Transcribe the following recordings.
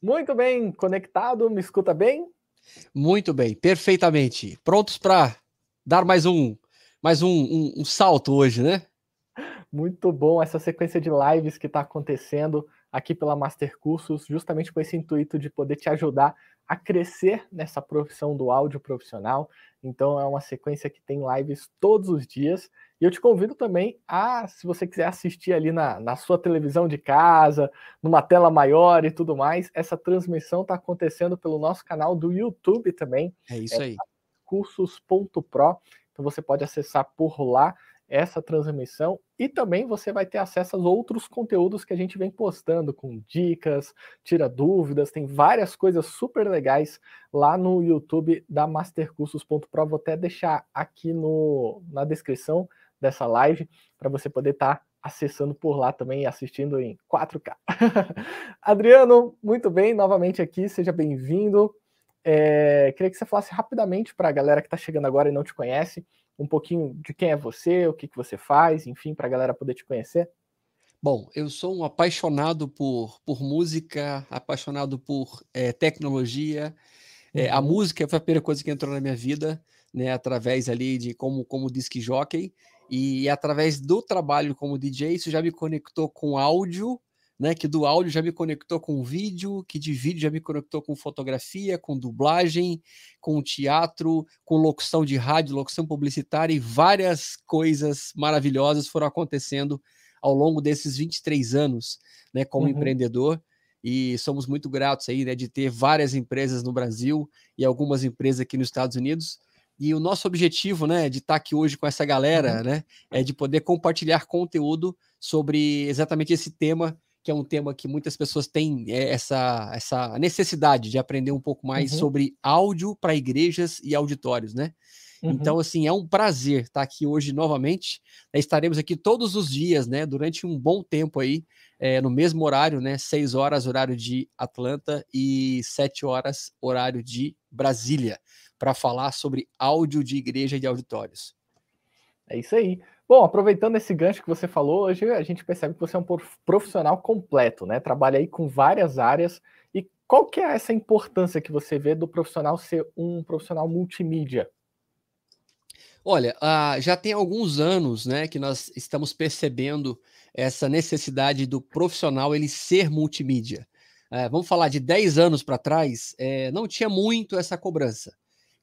Muito bem, conectado, me escuta bem? Muito bem, perfeitamente. Prontos para dar mais um mais um, um, um, salto hoje, né? Muito bom essa sequência de lives que está acontecendo aqui pela Master Cursos, justamente com esse intuito de poder te ajudar a crescer nessa profissão do áudio profissional. Então é uma sequência que tem lives todos os dias. E eu te convido também a, se você quiser assistir ali na, na sua televisão de casa, numa tela maior e tudo mais, essa transmissão está acontecendo pelo nosso canal do YouTube também. É isso é aí. Cursos.pro. Então você pode acessar por lá essa transmissão e também você vai ter acesso aos outros conteúdos que a gente vem postando com dicas, tira dúvidas, tem várias coisas super legais lá no YouTube da Mastercursos.pro. Vou até deixar aqui no, na descrição dessa live para você poder estar tá acessando por lá também e assistindo em 4K. Adriano, muito bem, novamente aqui, seja bem-vindo. É, queria que você falasse rapidamente para a galera que está chegando agora e não te conhece, um pouquinho de quem é você, o que, que você faz, enfim, para a galera poder te conhecer? Bom, eu sou um apaixonado por, por música, apaixonado por é, tecnologia. É, a uhum. música foi a primeira coisa que entrou na minha vida, né, através ali de como, como disc jockey. E através do trabalho como DJ, isso já me conectou com áudio né? Que do áudio já me conectou com vídeo, que de vídeo já me conectou com fotografia, com dublagem, com teatro, com locução de rádio, locução publicitária e várias coisas maravilhosas foram acontecendo ao longo desses 23 anos, né, como uhum. empreendedor. E somos muito gratos aí, né, de ter várias empresas no Brasil e algumas empresas aqui nos Estados Unidos. E o nosso objetivo, né, de estar aqui hoje com essa galera, uhum. né, é de poder compartilhar conteúdo sobre exatamente esse tema que é um tema que muitas pessoas têm é, essa, essa necessidade de aprender um pouco mais uhum. sobre áudio para igrejas e auditórios, né? Uhum. Então, assim, é um prazer estar aqui hoje novamente. Estaremos aqui todos os dias, né? Durante um bom tempo aí, é, no mesmo horário, né? Seis horas, horário de Atlanta, e sete horas, horário de Brasília, para falar sobre áudio de igreja e de auditórios. É isso aí. Bom, aproveitando esse gancho que você falou, hoje a gente percebe que você é um profissional completo, né? Trabalha aí com várias áreas. E qual que é essa importância que você vê do profissional ser um profissional multimídia? Olha, uh, já tem alguns anos, né, que nós estamos percebendo essa necessidade do profissional ele ser multimídia. Uh, vamos falar de 10 anos para trás, é, não tinha muito essa cobrança.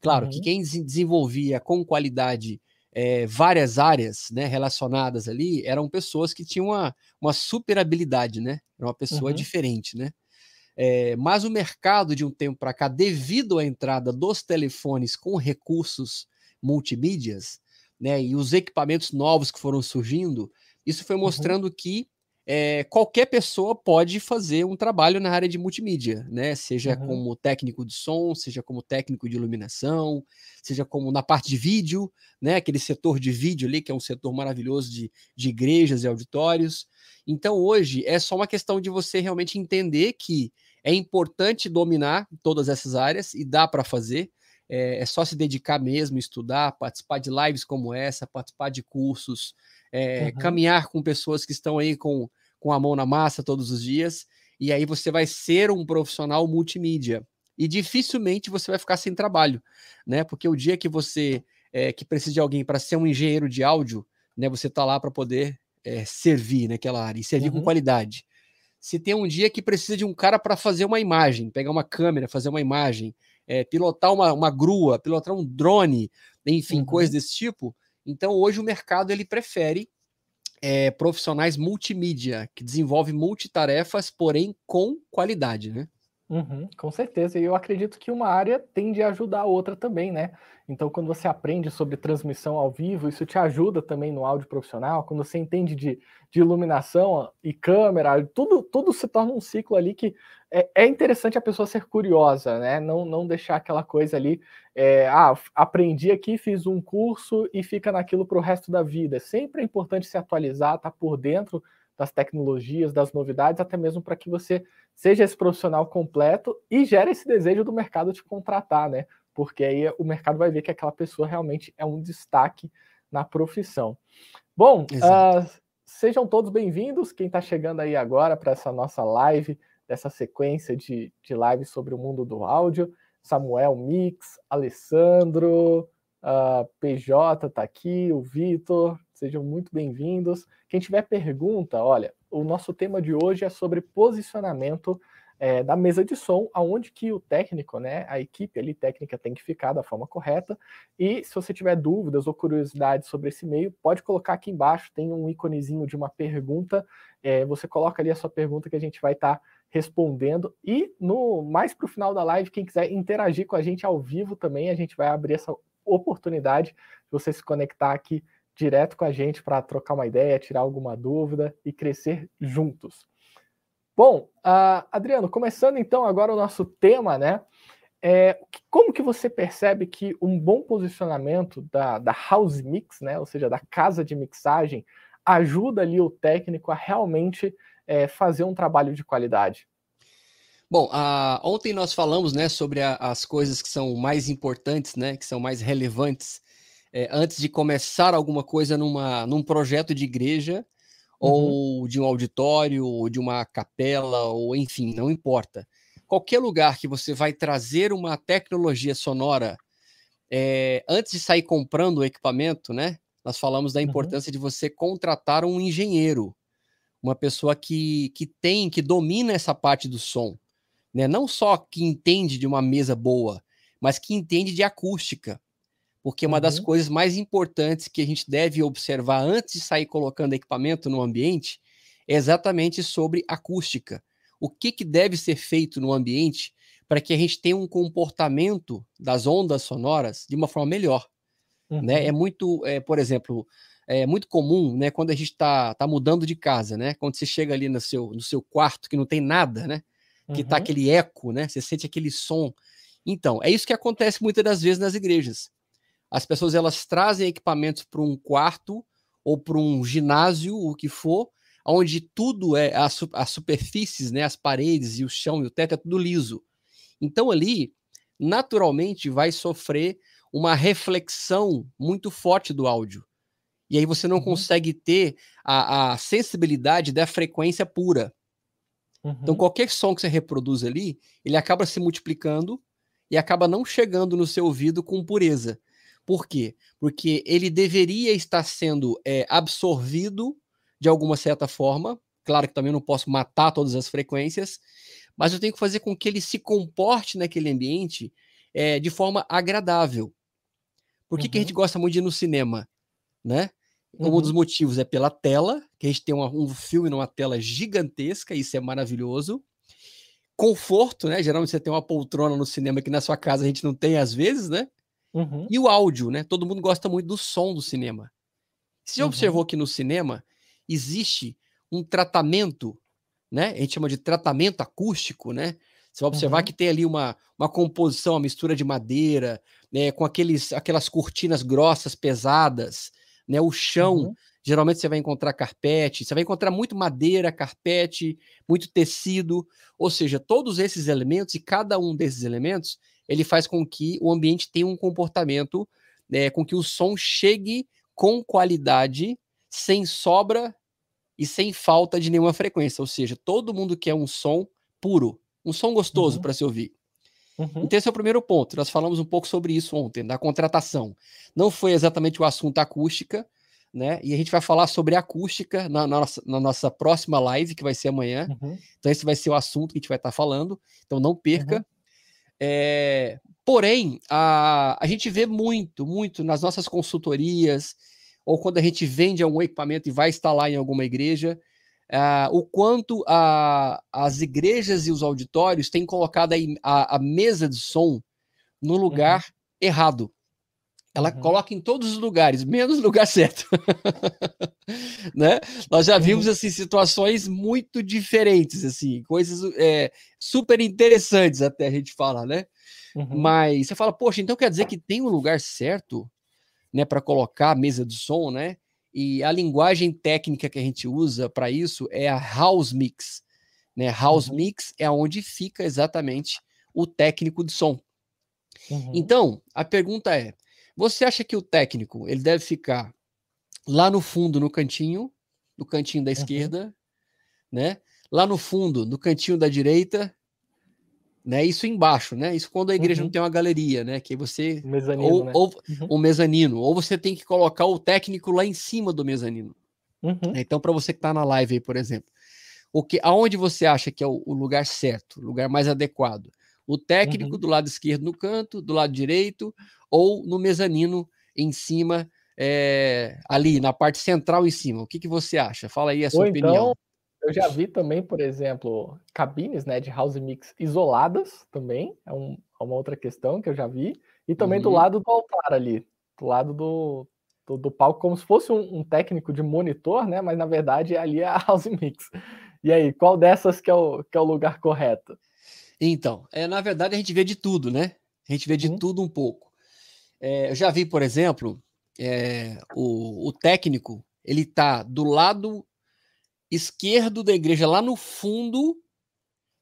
Claro uhum. que quem desenvolvia com qualidade é, várias áreas né, relacionadas ali eram pessoas que tinham uma, uma super habilidade, né? Era uma pessoa uhum. diferente, né? É, mas o mercado de um tempo para cá, devido à entrada dos telefones com recursos multimídias, né, e os equipamentos novos que foram surgindo, isso foi uhum. mostrando uhum. que é, qualquer pessoa pode fazer um trabalho na área de multimídia, né? Seja uhum. como técnico de som, seja como técnico de iluminação, seja como na parte de vídeo, né? Aquele setor de vídeo ali, que é um setor maravilhoso de, de igrejas e auditórios. Então, hoje é só uma questão de você realmente entender que é importante dominar todas essas áreas e dá para fazer. É, é, só se dedicar mesmo, estudar, participar de lives como essa, participar de cursos, é, uhum. caminhar com pessoas que estão aí com, com a mão na massa todos os dias, e aí você vai ser um profissional multimídia. E dificilmente você vai ficar sem trabalho, né? Porque o dia que você é, que precisa de alguém para ser um engenheiro de áudio, né? Você tá lá para poder é, servir naquela área e servir uhum. com qualidade. Se tem um dia que precisa de um cara para fazer uma imagem, pegar uma câmera, fazer uma imagem, é, pilotar uma, uma grua, pilotar um drone, enfim, uhum. coisas desse tipo, então, hoje o mercado ele prefere é, profissionais multimídia, que desenvolvem multitarefas, porém com qualidade, né? Uhum, com certeza, e eu acredito que uma área tende a ajudar a outra também, né? Então, quando você aprende sobre transmissão ao vivo, isso te ajuda também no áudio profissional. Quando você entende de, de iluminação e câmera, tudo, tudo se torna um ciclo ali que é, é interessante a pessoa ser curiosa, né? Não, não deixar aquela coisa ali, é, ah, aprendi aqui, fiz um curso e fica naquilo para o resto da vida. Sempre é importante se atualizar, estar tá por dentro das tecnologias, das novidades, até mesmo para que você seja esse profissional completo e gere esse desejo do mercado te contratar, né? Porque aí o mercado vai ver que aquela pessoa realmente é um destaque na profissão. Bom, uh, sejam todos bem-vindos. Quem está chegando aí agora para essa nossa live dessa sequência de, de lives sobre o mundo do áudio. Samuel Mix, Alessandro, uh, ah, PJ está aqui, o Vitor, sejam muito bem-vindos. Quem tiver pergunta, olha, o nosso tema de hoje é sobre posicionamento é, da mesa de som, aonde que o técnico, né, a equipe ali técnica tem que ficar da forma correta. E se você tiver dúvidas ou curiosidades sobre esse meio, pode colocar aqui embaixo, tem um íconezinho de uma pergunta. É, você coloca ali a sua pergunta que a gente vai estar tá respondendo. E no mais para o final da live, quem quiser interagir com a gente ao vivo também, a gente vai abrir essa oportunidade de você se conectar aqui direto com a gente para trocar uma ideia, tirar alguma dúvida e crescer juntos. Bom, uh, Adriano, começando então agora o nosso tema, né? É, como que você percebe que um bom posicionamento da, da house mix, né, ou seja, da casa de mixagem, ajuda ali o técnico a realmente é, fazer um trabalho de qualidade? Bom, uh, ontem nós falamos né, sobre a, as coisas que são mais importantes, né, que são mais relevantes é, antes de começar alguma coisa numa, num projeto de igreja uhum. ou de um auditório, ou de uma capela, ou enfim, não importa. Qualquer lugar que você vai trazer uma tecnologia sonora, é, antes de sair comprando o equipamento, né? Nós falamos da uhum. importância uhum. de você contratar um engenheiro, uma pessoa que, que tem, que domina essa parte do som, né? Não só que entende de uma mesa boa, mas que entende de acústica porque uma uhum. das coisas mais importantes que a gente deve observar antes de sair colocando equipamento no ambiente é exatamente sobre acústica. O que, que deve ser feito no ambiente para que a gente tenha um comportamento das ondas sonoras de uma forma melhor. Uhum. Né? É muito, é, por exemplo, é muito comum, né, quando a gente está tá mudando de casa, né? Quando você chega ali no seu, no seu quarto que não tem nada, né? Que tá uhum. aquele eco, né? Você sente aquele som. Então, é isso que acontece muitas das vezes nas igrejas as pessoas elas trazem equipamentos para um quarto ou para um ginásio, o que for, onde tudo é as, as superfícies, né, as paredes e o chão e o teto é tudo liso. Então ali, naturalmente, vai sofrer uma reflexão muito forte do áudio. E aí você não uhum. consegue ter a, a, sensibilidade da frequência pura. Então, uhum. Então qualquer som que você reproduz ali, ele acaba se multiplicando e acaba não chegando no seu ouvido com pureza. Por quê? Porque ele deveria estar sendo é, absorvido de alguma certa forma. Claro que também não posso matar todas as frequências, mas eu tenho que fazer com que ele se comporte naquele ambiente é, de forma agradável. Por que, uhum. que a gente uhum. gosta muito de ir no cinema? Né? Um uhum. dos motivos é pela tela, que a gente tem uma, um filme numa tela gigantesca, isso é maravilhoso. Conforto, né? Geralmente você tem uma poltrona no cinema que na sua casa a gente não tem às vezes, né? Uhum. E o áudio, né? Todo mundo gosta muito do som do cinema. Você já uhum. observou que no cinema existe um tratamento, né? A gente chama de tratamento acústico, né? Você vai observar uhum. que tem ali uma, uma composição, uma mistura de madeira, né? Com aqueles, aquelas cortinas grossas, pesadas, né? O chão, uhum. geralmente você vai encontrar carpete, você vai encontrar muito madeira, carpete, muito tecido, ou seja, todos esses elementos e cada um desses elementos ele faz com que o ambiente tenha um comportamento, né, com que o som chegue com qualidade, sem sobra e sem falta de nenhuma frequência. Ou seja, todo mundo quer um som puro, um som gostoso uhum. para se ouvir. Uhum. Então, esse é o primeiro ponto. Nós falamos um pouco sobre isso ontem, da contratação. Não foi exatamente o assunto acústica, né? E a gente vai falar sobre acústica na, na, nossa, na nossa, próxima live, que vai ser amanhã. Uhum. Então, esse vai ser o assunto que a gente vai estar falando. Então, não perca. Uhum. É, porém, a, a gente vê muito, muito nas nossas consultorias, ou quando a gente vende algum equipamento e vai instalar em alguma igreja, o quanto a, as igrejas e os auditórios têm colocado a, a, a mesa de som no lugar uhum. errado. Ela uhum. coloca em todos os lugares, menos no lugar certo. né? Nós já vimos uhum. assim situações muito diferentes, assim, coisas é, super interessantes até a gente falar, né? Uhum. Mas você fala, poxa, então quer dizer que tem um lugar certo, né, para colocar a mesa de som, né? E a linguagem técnica que a gente usa para isso é a house mix, né? House uhum. mix é onde fica exatamente o técnico de som. Uhum. Então, a pergunta é: você acha que o técnico ele deve ficar lá no fundo, no cantinho, no cantinho da uhum. esquerda, né? lá no fundo, no cantinho da direita, né? Isso embaixo, né? Isso quando a igreja uhum. não tem uma galeria, né? Que você mezanino, ou, né? ou uhum. um mezanino, ou você tem que colocar o técnico lá em cima do mezanino. Uhum. Então, para você que está na live aí, por exemplo, o que, aonde você acha que é o, o lugar certo, o lugar mais adequado? O técnico uhum. do lado esquerdo no canto, do lado direito, ou no mezanino em cima, é, ali na parte central em cima. O que, que você acha? Fala aí a sua ou opinião. Então, eu já vi também, por exemplo, cabines né, de house mix isoladas também, é, um, é uma outra questão que eu já vi, e também uhum. do lado do altar ali, do lado do, do, do palco, como se fosse um, um, técnico de monitor, né? Mas na verdade ali é a house mix. E aí, qual dessas que é o, que é o lugar correto? Então, é, na verdade a gente vê de tudo, né? A gente vê de uhum. tudo um pouco. É, eu já vi, por exemplo, é, o, o técnico, ele tá do lado esquerdo da igreja, lá no fundo,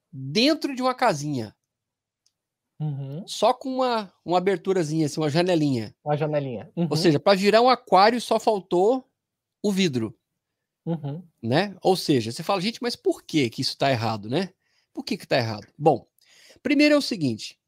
dentro de uma casinha. Uhum. Só com uma, uma aberturazinha, assim, uma janelinha. Uma janelinha. Uhum. Ou seja, para virar um aquário só faltou o vidro. Uhum. Né? Ou seja, você fala, gente, mas por que, que isso está errado, né? Por que está errado? Bom, primeiro é o seguinte: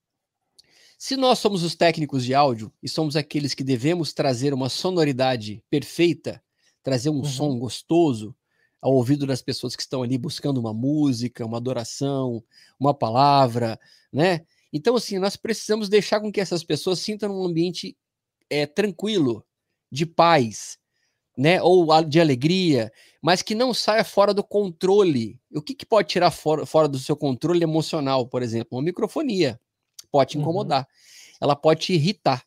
se nós somos os técnicos de áudio e somos aqueles que devemos trazer uma sonoridade perfeita, trazer um uhum. som gostoso, ao ouvido das pessoas que estão ali buscando uma música, uma adoração, uma palavra, né? Então, assim, nós precisamos deixar com que essas pessoas sintam um ambiente é, tranquilo, de paz, né? Ou de alegria, mas que não saia fora do controle. O que, que pode tirar fora, fora do seu controle emocional, por exemplo? Uma microfonia pode te uhum. incomodar. Uhum. Ela pode te irritar.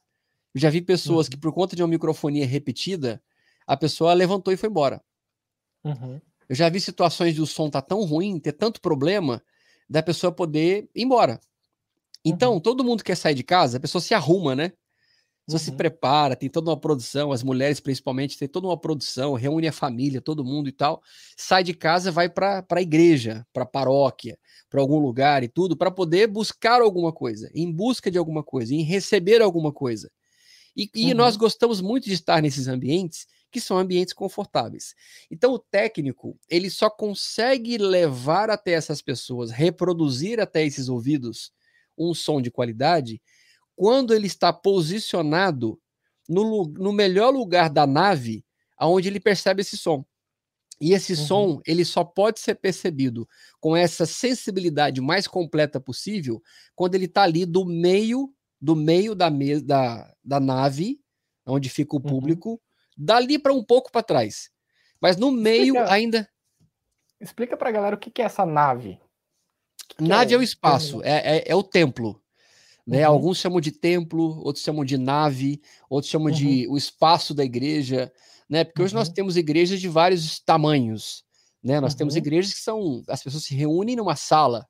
Eu já vi pessoas uhum. que, por conta de uma microfonia repetida, a pessoa levantou e foi embora. Uhum. Eu já vi situações de o som tá tão ruim, ter tanto problema, da pessoa poder ir embora. Então, uhum. todo mundo quer sair de casa, a pessoa se arruma, né? Pessoa uhum. se prepara, tem toda uma produção, as mulheres principalmente, tem toda uma produção, reúne a família, todo mundo e tal. Sai de casa, vai para a igreja, para a paróquia, para algum lugar e tudo, para poder buscar alguma coisa, em busca de alguma coisa, em receber alguma coisa. E, e uhum. nós gostamos muito de estar nesses ambientes que são ambientes confortáveis. Então o técnico, ele só consegue levar até essas pessoas, reproduzir até esses ouvidos um som de qualidade quando ele está posicionado no, no melhor lugar da nave aonde ele percebe esse som. E esse uhum. som, ele só pode ser percebido com essa sensibilidade mais completa possível quando ele está ali do meio do meio da, me da, da nave, onde fica o uhum. público, uhum dali para um pouco para trás. Mas no meio explica, ainda. Explica para a galera o que, que é essa nave. Que nave é, é, o espaço, é, é, é, o templo. Né? Uhum. Alguns chamam de templo, outros chamam de nave, outros chamam uhum. de o espaço da igreja, né? Porque hoje nós uhum. temos igrejas de vários tamanhos, né? Nós temos uhum. igrejas que são as pessoas se reúnem numa sala,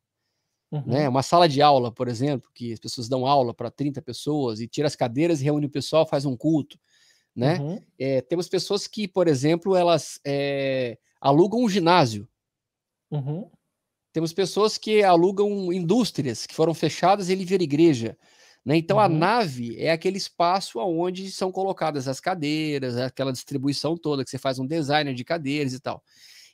né? Uhum. Uma sala de aula, por exemplo, que as pessoas dão aula para 30 pessoas e tira as cadeiras, reúne o pessoal, faz um culto né? É, temos pessoas que, por exemplo, elas é, alugam um ginásio. Uhum. Temos pessoas que alugam indústrias que foram fechadas e ele vira igreja. Né? Então uhum. a nave é aquele espaço onde são colocadas as cadeiras, aquela distribuição toda que você faz um designer de cadeiras e tal.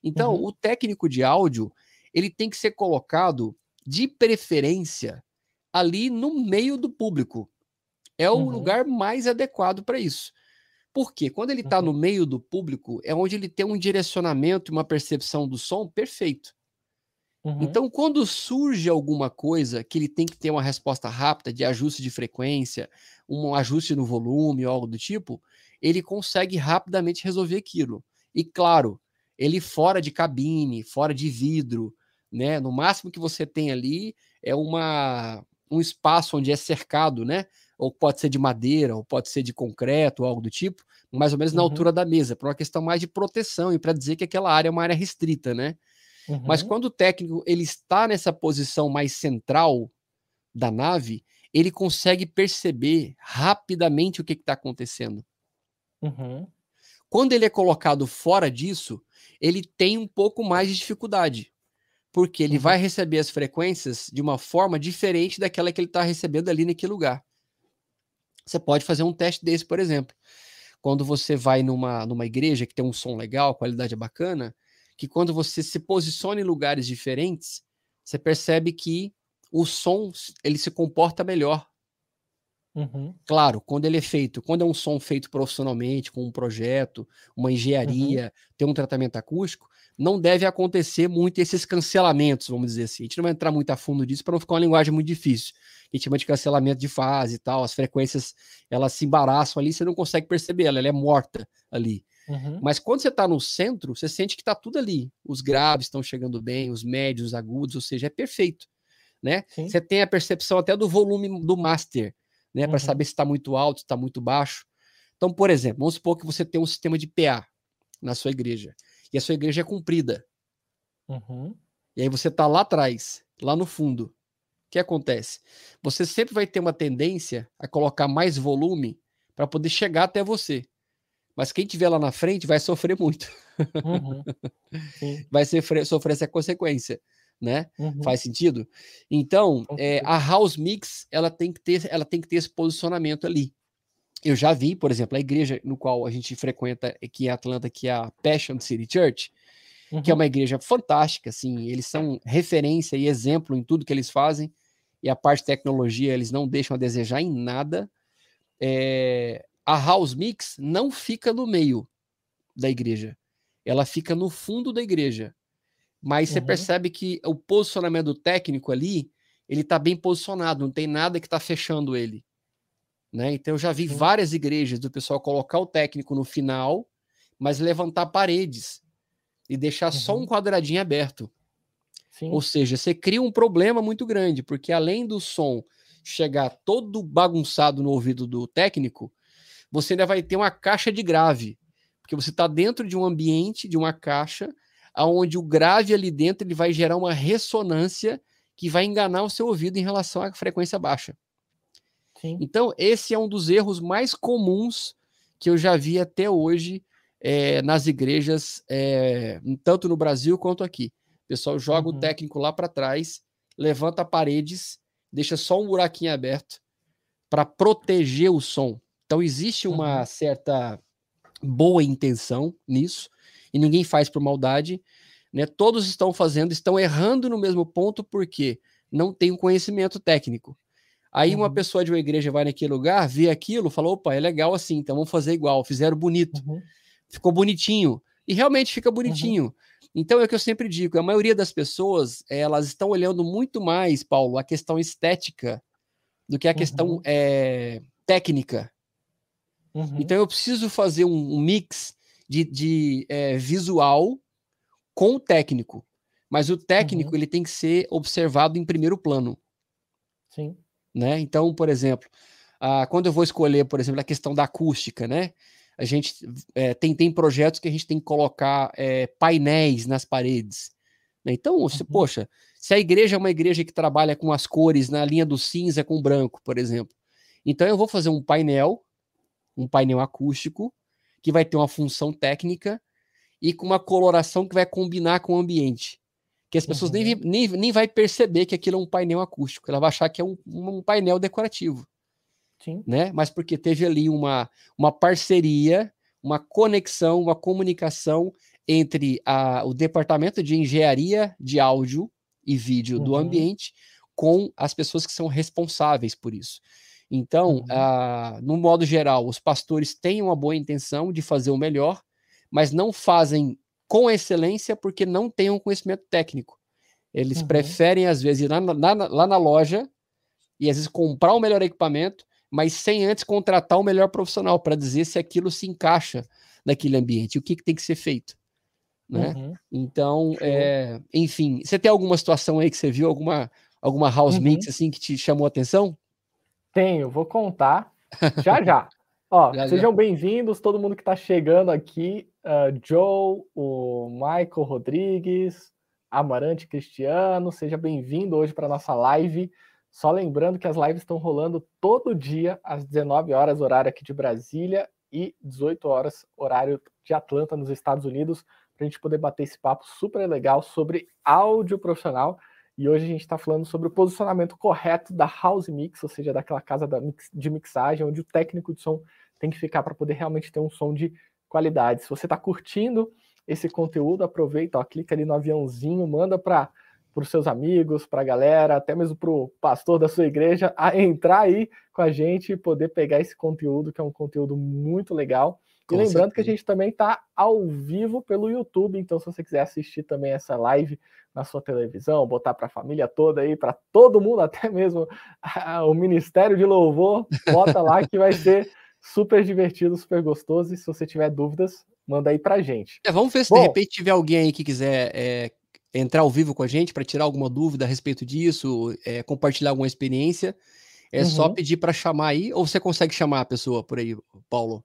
Então uhum. o técnico de áudio ele tem que ser colocado de preferência ali no meio do público. É o uhum. lugar mais adequado para isso. Porque quando ele está uhum. no meio do público, é onde ele tem um direcionamento e uma percepção do som perfeito. Uhum. Então, quando surge alguma coisa que ele tem que ter uma resposta rápida de ajuste de frequência, um ajuste no volume ou algo do tipo, ele consegue rapidamente resolver aquilo. E claro, ele fora de cabine, fora de vidro, né? No máximo que você tem ali é uma um espaço onde é cercado, né? ou pode ser de madeira, ou pode ser de concreto, ou algo do tipo, mais ou menos na uhum. altura da mesa, por uma questão mais de proteção e para dizer que aquela área é uma área restrita, né? Uhum. Mas quando o técnico ele está nessa posição mais central da nave, ele consegue perceber rapidamente o que está acontecendo. Uhum. Quando ele é colocado fora disso, ele tem um pouco mais de dificuldade, porque ele vai uhum. receber as frequências de uma forma diferente daquela que ele está recebendo ali naquele lugar. Você pode fazer um teste desse, por exemplo. Quando você vai numa, numa igreja que tem um som legal, a qualidade é bacana, que quando você se posiciona em lugares diferentes, você percebe que o som ele se comporta melhor. Uhum. Claro, quando ele é feito, quando é um som feito profissionalmente, com um projeto, uma engenharia, uhum. tem um tratamento acústico, não deve acontecer muito esses cancelamentos, vamos dizer assim. A gente não vai entrar muito a fundo disso para não ficar uma linguagem muito difícil. A gente chama de cancelamento de fase e tal, as frequências elas se embaraçam ali, você não consegue perceber ela, ela é morta ali. Uhum. Mas quando você está no centro, você sente que está tudo ali. Os graves estão chegando bem, os médios, os agudos, ou seja, é perfeito. Né? Você tem a percepção até do volume do master, né? Uhum. Para saber se está muito alto, se está muito baixo. Então, por exemplo, vamos supor que você tem um sistema de PA na sua igreja. E a sua igreja é comprida. Uhum. E aí você está lá atrás, lá no fundo. O que acontece? Você sempre vai ter uma tendência a colocar mais volume para poder chegar até você. Mas quem tiver lá na frente vai sofrer muito. Uhum. vai sofrer, sofrer essa consequência, né? Uhum. Faz sentido? Então, é, a house mix ela tem que ter, ela tem que ter esse posicionamento ali. Eu já vi, por exemplo, a igreja no qual a gente frequenta aqui em Atlanta, que é a Passion City Church, uhum. que é uhum. uma igreja fantástica, assim, eles são referência e exemplo em tudo que eles fazem, e a parte de tecnologia eles não deixam a desejar em nada. É, a house mix não fica no meio da igreja, ela fica no fundo da igreja. Mas uhum. você percebe que o posicionamento técnico ali, ele está bem posicionado, não tem nada que está fechando ele. Né? Então eu já vi uhum. várias igrejas do pessoal colocar o técnico no final, mas levantar paredes e deixar uhum. só um uhum. quadradinho aberto. Sim. Ou seja, você cria um problema muito grande, porque além do som chegar todo bagunçado no ouvido do técnico, você ainda vai ter uma caixa de grave, porque você está dentro de um ambiente, de uma caixa, aonde o grave ali dentro ele vai gerar uma ressonância que vai enganar o seu ouvido em relação à frequência baixa. Sim. Então, esse é um dos erros mais comuns que eu já vi até hoje é, nas igrejas, é, tanto no Brasil quanto aqui. O pessoal joga uhum. o técnico lá para trás, levanta paredes, deixa só um buraquinho aberto para proteger o som. Então existe uma certa boa intenção nisso e ninguém faz por maldade, né? Todos estão fazendo, estão errando no mesmo ponto porque não tem um conhecimento técnico. Aí uhum. uma pessoa de uma igreja vai naquele lugar, vê aquilo, falou: opa, é legal assim, então vamos fazer igual. Fizeram bonito, uhum. ficou bonitinho e realmente fica uhum. bonitinho. Uhum. Então é o que eu sempre digo: a maioria das pessoas elas estão olhando muito mais, Paulo, a questão estética do que a questão é, técnica. Uhum. Então eu preciso fazer um, um mix de, de é, visual com o técnico. Mas o técnico uhum. ele tem que ser observado em primeiro plano. Sim. Né? Então, por exemplo, ah, quando eu vou escolher, por exemplo, a questão da acústica, né? A gente é, tem, tem projetos que a gente tem que colocar é, painéis nas paredes. Né? Então, uhum. se, poxa, se a igreja é uma igreja que trabalha com as cores na linha do cinza com branco, por exemplo, então eu vou fazer um painel um painel acústico que vai ter uma função técnica e com uma coloração que vai combinar com o ambiente. Que as pessoas uhum. nem, nem, nem vai perceber que aquilo é um painel acústico, ela vai achar que é um, um painel decorativo. Sim. Né? Mas porque teve ali uma, uma parceria, uma conexão, uma comunicação entre a, o departamento de engenharia de áudio e vídeo uhum. do ambiente com as pessoas que são responsáveis por isso. Então, uhum. ah, no modo geral, os pastores têm uma boa intenção de fazer o melhor, mas não fazem com excelência porque não têm um conhecimento técnico. Eles uhum. preferem, às vezes, ir lá na, lá na loja e, às vezes, comprar o melhor equipamento, mas sem antes contratar o melhor profissional para dizer se aquilo se encaixa naquele ambiente, o que, que tem que ser feito. Né? Uhum. Então, é, enfim, você tem alguma situação aí que você viu, alguma, alguma house uhum. mix assim que te chamou a atenção? Tenho, vou contar já já. Ó, já, sejam bem-vindos, todo mundo que está chegando aqui. Uh, Joe, o Michael Rodrigues, Amarante Cristiano, seja bem-vindo hoje para nossa live. Só lembrando que as lives estão rolando todo dia, às 19 horas, horário aqui de Brasília, e 18 horas, horário de Atlanta, nos Estados Unidos, para a gente poder bater esse papo super legal sobre áudio profissional. E hoje a gente está falando sobre o posicionamento correto da house mix, ou seja, daquela casa mix, de mixagem, onde o técnico de som tem que ficar para poder realmente ter um som de qualidade. Se você está curtindo esse conteúdo, aproveita, ó, clica ali no aviãozinho, manda para os seus amigos, para a galera, até mesmo para o pastor da sua igreja, a entrar aí com a gente e poder pegar esse conteúdo, que é um conteúdo muito legal. E lembrando certeza. que a gente também está ao vivo pelo YouTube, então se você quiser assistir também essa live na sua televisão, botar para a família toda aí, para todo mundo, até mesmo o Ministério de Louvor, bota lá que vai ser super divertido, super gostoso. E se você tiver dúvidas, manda aí para gente. É, vamos ver se Bom, de repente tiver alguém aí que quiser é, entrar ao vivo com a gente para tirar alguma dúvida a respeito disso, é, compartilhar alguma experiência. É uhum. só pedir para chamar aí, ou você consegue chamar a pessoa por aí, Paulo?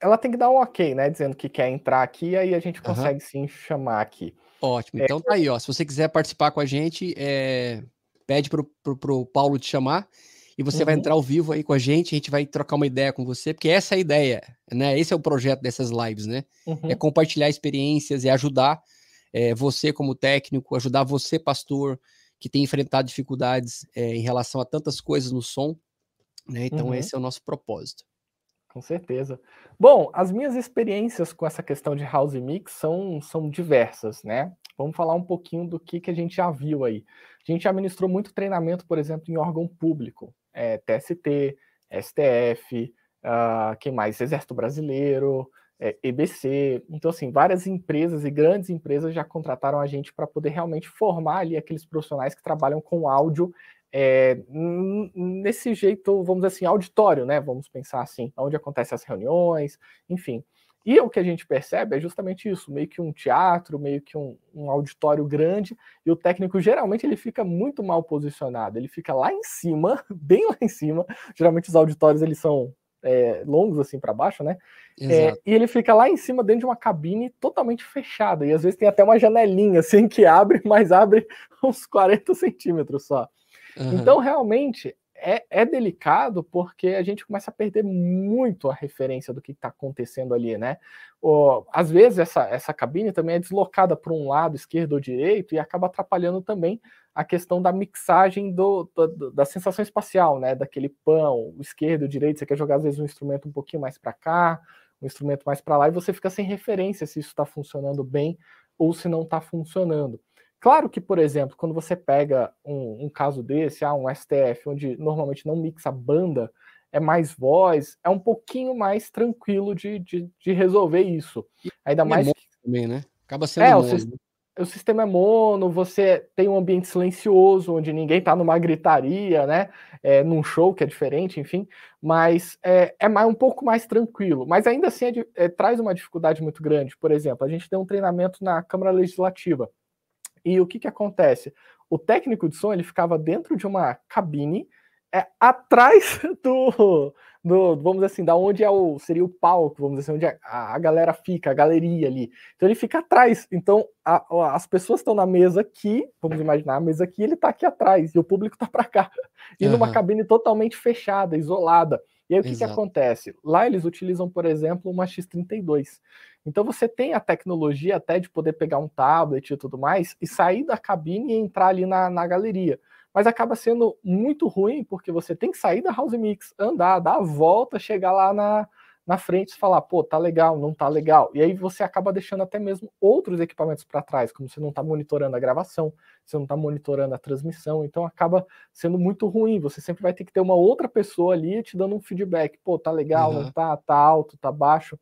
Ela tem que dar um ok, né? Dizendo que quer entrar aqui, aí a gente consegue uhum. sim chamar aqui. Ótimo. É. Então tá aí, ó. Se você quiser participar com a gente, é... pede pro, pro, pro Paulo te chamar e você uhum. vai entrar ao vivo aí com a gente, a gente vai trocar uma ideia com você, porque essa é a ideia, né? Esse é o projeto dessas lives, né? Uhum. É compartilhar experiências e ajudar é, você como técnico, ajudar você, pastor, que tem enfrentado dificuldades é, em relação a tantas coisas no som, né? Então uhum. esse é o nosso propósito. Com certeza. Bom, as minhas experiências com essa questão de house mix são, são diversas, né? Vamos falar um pouquinho do que, que a gente já viu aí. A gente já ministrou muito treinamento, por exemplo, em órgão público, é, TST, STF, uh, quem mais? Exército Brasileiro, é, EBC. Então, assim, várias empresas e grandes empresas já contrataram a gente para poder realmente formar ali aqueles profissionais que trabalham com áudio é, nesse jeito, vamos dizer assim, auditório, né? Vamos pensar assim, onde acontecem as reuniões, enfim. E o que a gente percebe é justamente isso, meio que um teatro, meio que um, um, auditório grande, e o técnico geralmente ele fica muito mal posicionado, ele fica lá em cima, bem lá em cima. Geralmente os auditórios eles são é, longos assim para baixo, né? É, e ele fica lá em cima dentro de uma cabine totalmente fechada, e às vezes tem até uma janelinha assim que abre, mas abre uns 40 centímetros só. Uhum. Então, realmente, é, é, delicado porque a gente começa a perder muito a referência do que está acontecendo ali, né? O, às vezes essa, essa cabine também é deslocada para um lado, esquerdo ou direito, e acaba atrapalhando também a questão da mixagem do, do, da sensação espacial, né? Daquele pão, esquerdo, direito, você quer jogar às vezes um instrumento um pouquinho mais para cá, um instrumento mais para lá, e você fica sem referência se isso está funcionando bem ou se não está funcionando. Claro que, por exemplo, quando você pega um, um, caso desse, ah, um STF, onde normalmente não mixa banda, é mais voz, é um pouquinho mais tranquilo de, de, de resolver isso. Ainda mais. É que... também, né? Acaba sendo. É, mono. O, né? o, sistema é mono, você tem um ambiente silencioso, onde ninguém tá numa gritaria, né? É, num show que é diferente, enfim. Mas é, é mais, um pouco mais tranquilo. Mas ainda assim é, é, traz uma dificuldade muito grande. Por exemplo, a gente tem um treinamento na Câmara Legislativa e o que, que acontece? O técnico de som ele ficava dentro de uma cabine é, atrás do, do, vamos dizer assim, da onde é o, seria o palco, vamos dizer assim, onde a, a galera fica, a galeria ali. Então ele fica atrás. Então a, as pessoas estão na mesa aqui, vamos imaginar a mesa aqui, ele está aqui atrás e o público está para cá. E uhum. numa cabine totalmente fechada, isolada. E aí o que, que acontece? Lá eles utilizam, por exemplo, uma X32. Então você tem a tecnologia até de poder pegar um tablet e tudo mais e sair da cabine e entrar ali na, na galeria. Mas acaba sendo muito ruim porque você tem que sair da House Mix, andar, dar a volta, chegar lá na, na frente e falar, pô, tá legal, não tá legal. E aí você acaba deixando até mesmo outros equipamentos para trás, como você não tá monitorando a gravação, você não tá monitorando a transmissão, então acaba sendo muito ruim. Você sempre vai ter que ter uma outra pessoa ali te dando um feedback, pô, tá legal, uhum. não tá, tá alto, tá baixo.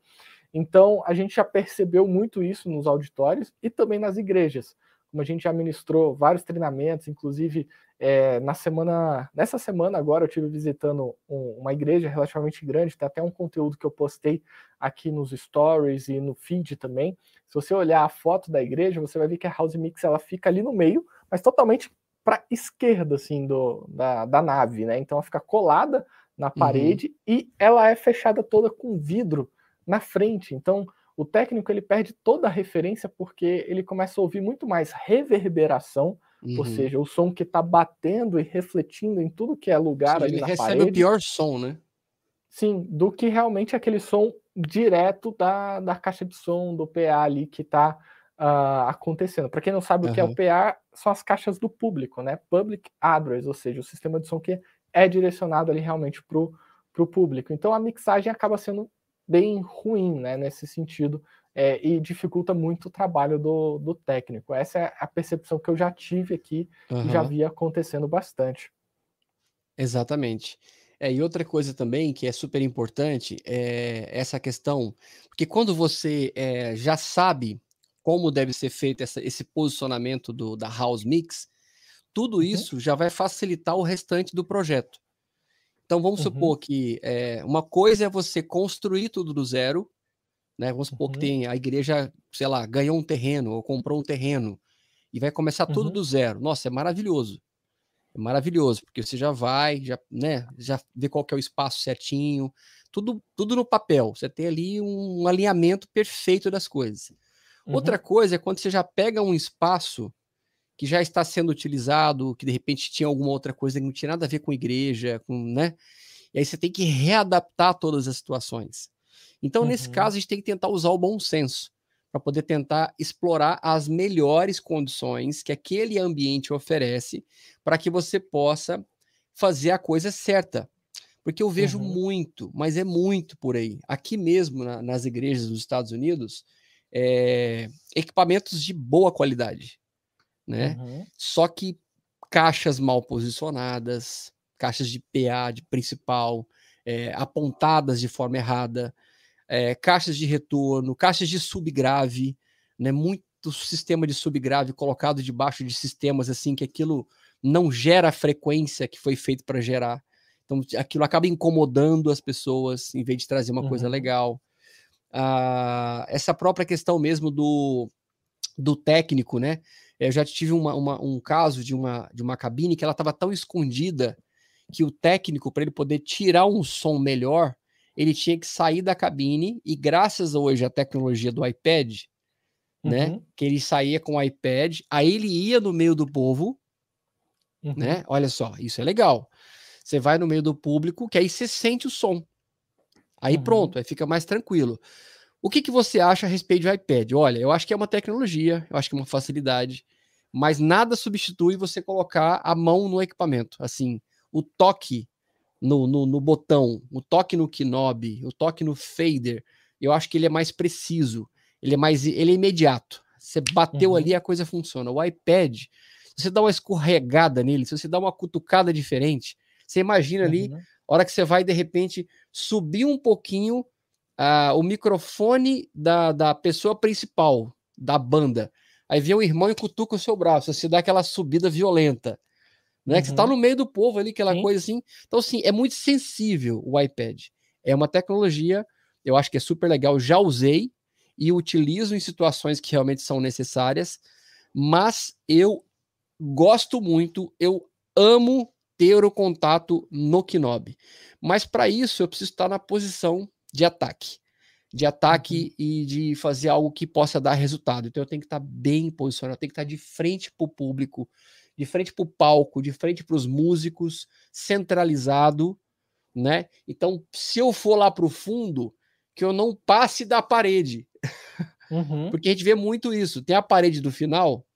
Então, a gente já percebeu muito isso nos auditórios e também nas igrejas. Como a gente já ministrou vários treinamentos, inclusive é, na semana, nessa semana agora eu tive visitando um, uma igreja relativamente grande, tem até um conteúdo que eu postei aqui nos stories e no feed também. Se você olhar a foto da igreja, você vai ver que a House Mix ela fica ali no meio, mas totalmente para esquerda assim do, da, da nave, né? Então ela fica colada na uhum. parede uhum. e ela é fechada toda com vidro na frente. Então, o técnico ele perde toda a referência porque ele começa a ouvir muito mais reverberação, uhum. ou seja, o som que está batendo e refletindo em tudo que é lugar seja, ali ele na recebe parede. o pior som, né? Sim, do que realmente aquele som direto da, da caixa de som, do PA ali que está uh, ah, acontecendo. Para quem não sabe uhum. o que é o PA, são as caixas do público, né? Public Address, ou seja, o sistema de som que é direcionado ali realmente para o público. Então a mixagem acaba sendo bem ruim, né, nesse sentido, é, e dificulta muito o trabalho do, do técnico. Essa é a percepção que eu já tive aqui uhum. e já via acontecendo bastante. Exatamente. É, e outra coisa também que é super importante é essa questão, porque quando você é, já sabe como deve ser feito essa, esse posicionamento do, da house mix, tudo uhum. isso já vai facilitar o restante do projeto. Então vamos uhum. supor que é, uma coisa é você construir tudo do zero, né? Vamos supor uhum. que tem a igreja, sei lá, ganhou um terreno ou comprou um terreno e vai começar tudo do zero. Nossa, é maravilhoso. É maravilhoso, porque você já vai, já, né, já vê qual que é o espaço certinho, tudo, tudo no papel. Você tem ali um alinhamento perfeito das coisas. Uhum. Outra coisa é quando você já pega um espaço que já está sendo utilizado, que de repente tinha alguma outra coisa que não tinha nada a ver com igreja, com, né? E aí você tem que readaptar todas as situações. Então, uhum. nesse caso, a gente tem que tentar usar o bom senso para poder tentar explorar as melhores condições que aquele ambiente oferece para que você possa fazer a coisa certa. Porque eu vejo uhum. muito, mas é muito por aí. Aqui mesmo, na, nas igrejas dos Estados Unidos, é, equipamentos de boa qualidade, né? Uhum. Só que caixas mal posicionadas, caixas de PA de principal, é, apontadas de forma errada, é, caixas de retorno, caixas de subgrave, né? Muito sistema de subgrave colocado debaixo de sistemas assim que aquilo não gera a frequência que foi feito para gerar. Então aquilo acaba incomodando as pessoas em vez de trazer uma uhum. coisa legal. Ah, essa própria questão mesmo do, do técnico, né? Eu já tive uma, uma, um caso de uma, de uma cabine que ela estava tão escondida que o técnico, para ele poder tirar um som melhor, ele tinha que sair da cabine e graças a hoje à tecnologia do iPad, né, uhum. né, que ele saía com o iPad, aí ele ia no meio do povo, uhum. né? Olha só, isso é legal. Você vai no meio do público, que aí você sente o som. Aí uhum. pronto, aí fica mais tranquilo. O que, que você acha a respeito do iPad? Olha, eu acho que é uma tecnologia, eu acho que é uma facilidade, mas nada substitui você colocar a mão no equipamento. Assim, o toque no, no, no, botão, o toque no knob, o toque no fader, eu acho que ele é mais preciso, ele é mais, ele é imediato. Você bateu uhum. ali, a coisa funciona. O iPad, se você dá uma escorregada nele, se você dá uma cutucada diferente, você imagina uhum. ali, a hora que você vai de repente subir um pouquinho o microfone da, da pessoa principal da banda. Aí vem o irmão e cutuca o seu braço, você dá aquela subida violenta né? Uhum. Que você tá no meio do povo ali, aquela Sim. coisa assim. Então, assim, é muito sensível o iPad. É uma tecnologia, eu acho que é super legal, já usei e utilizo em situações que realmente são necessárias, mas eu gosto muito, eu amo ter o contato no Knob. Mas para isso eu preciso estar na posição de ataque. De ataque uhum. e de fazer algo que possa dar resultado. Então eu tenho que estar bem posicionado, eu tenho que estar de frente para o público, de frente para o palco, de frente para os músicos, centralizado, né? Então, se eu for lá para o fundo, que eu não passe da parede. Uhum. Porque a gente vê muito isso. Tem a parede do final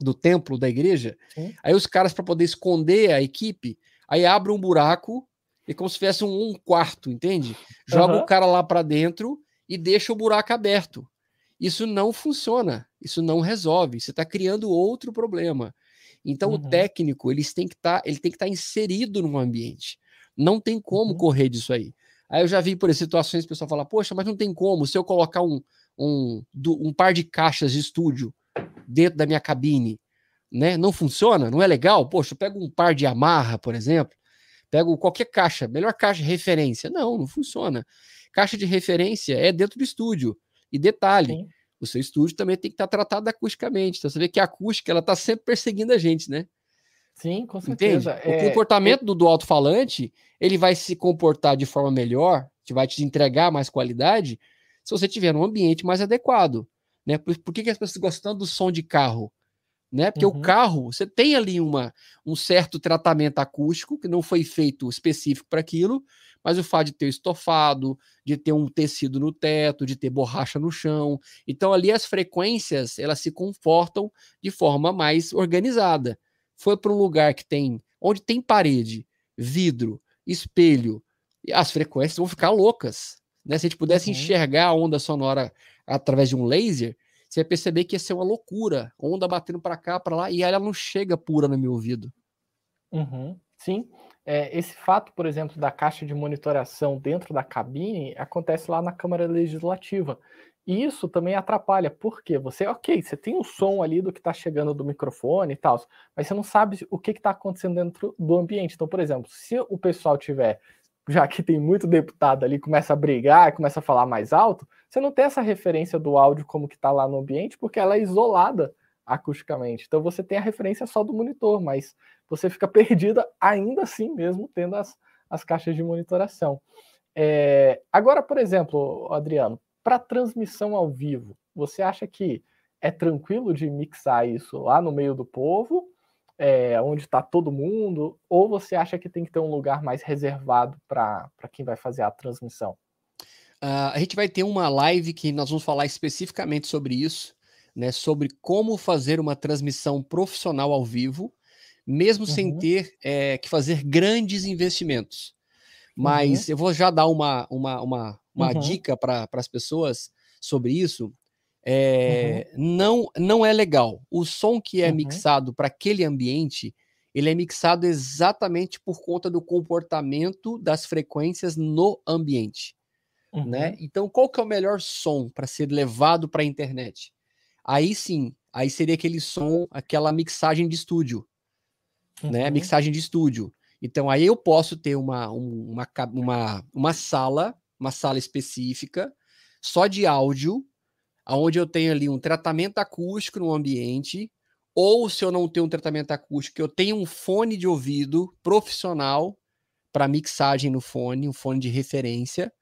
do templo da igreja, Sim. aí os caras, para poder esconder a equipe, aí abre um buraco, e como se tivesse um, um quarto, entende? Joga uhum. o cara lá para dentro e deixa o buraco aberto. Isso não funciona, isso não resolve. Você está criando outro problema. Então uhum. o técnico ele tem que estar, tá, ele tem que estar tá inserido no ambiente. Não tem como uhum. correr disso aí. Aí eu já vi por situações o pessoal falar, poxa, mas não tem como. Se eu colocar um, um, um par de caixas de estúdio dentro da minha cabine, né? Não funciona? Não é legal? Poxa, eu pego um par de amarra, por exemplo, pego qualquer caixa, melhor caixa de referência. Não, não funciona. Caixa de referência é dentro do estúdio. E detalhe, Sim o seu estúdio também tem que estar tratado acusticamente. Então você vê que a acústica ela está sempre perseguindo a gente, né? Sim, com certeza. Entende? É... O comportamento do, do alto-falante ele vai se comportar de forma melhor, vai te entregar mais qualidade, se você tiver um ambiente mais adequado. Né? Por, por que, que as pessoas gostam do som de carro? Né? Porque uhum. o carro, você tem ali uma, um certo tratamento acústico que não foi feito específico para aquilo, mas o fato de ter estofado, de ter um tecido no teto, de ter borracha no chão. Então ali as frequências, elas se comportam de forma mais organizada. Foi para um lugar que tem, onde tem parede, vidro, espelho, as frequências vão ficar loucas. Né? Se a gente pudesse uhum. enxergar a onda sonora através de um laser, você vai perceber que ia ser uma loucura, onda batendo para cá, para lá, e ela não chega pura no meu ouvido. Uhum, sim. É, esse fato, por exemplo, da caixa de monitoração dentro da cabine acontece lá na Câmara Legislativa. E isso também atrapalha, porque você, ok, você tem o som ali do que está chegando do microfone e tal, mas você não sabe o que está acontecendo dentro do ambiente. Então, por exemplo, se o pessoal tiver, já que tem muito deputado ali, começa a brigar, começa a falar mais alto, você não tem essa referência do áudio como que está lá no ambiente, porque ela é isolada acusticamente. Então você tem a referência só do monitor, mas você fica perdida ainda assim mesmo tendo as, as caixas de monitoração. É, agora, por exemplo, Adriano, para transmissão ao vivo, você acha que é tranquilo de mixar isso lá no meio do povo, é, onde está todo mundo, ou você acha que tem que ter um lugar mais reservado para quem vai fazer a transmissão? Uh, a gente vai ter uma live que nós vamos falar especificamente sobre isso, né, sobre como fazer uma transmissão profissional ao vivo, mesmo uhum. sem ter é, que fazer grandes investimentos. Mas uhum. eu vou já dar uma, uma, uma, uma uhum. dica para as pessoas sobre isso. É, não, não é legal. O som que é uhum. mixado para aquele ambiente, ele é mixado exatamente por conta do comportamento das frequências no ambiente. Né? Uhum. Então, qual que é o melhor som para ser levado para a internet? Aí sim, aí seria aquele som, aquela mixagem de estúdio, né? uhum. né? Mixagem de estúdio. Então aí eu posso ter uma, uma, uma, uma sala, uma sala específica, só de áudio, onde eu tenho ali um tratamento acústico no ambiente, ou se eu não tenho um tratamento acústico, eu tenho um fone de ouvido profissional para mixagem no fone, um fone de referência,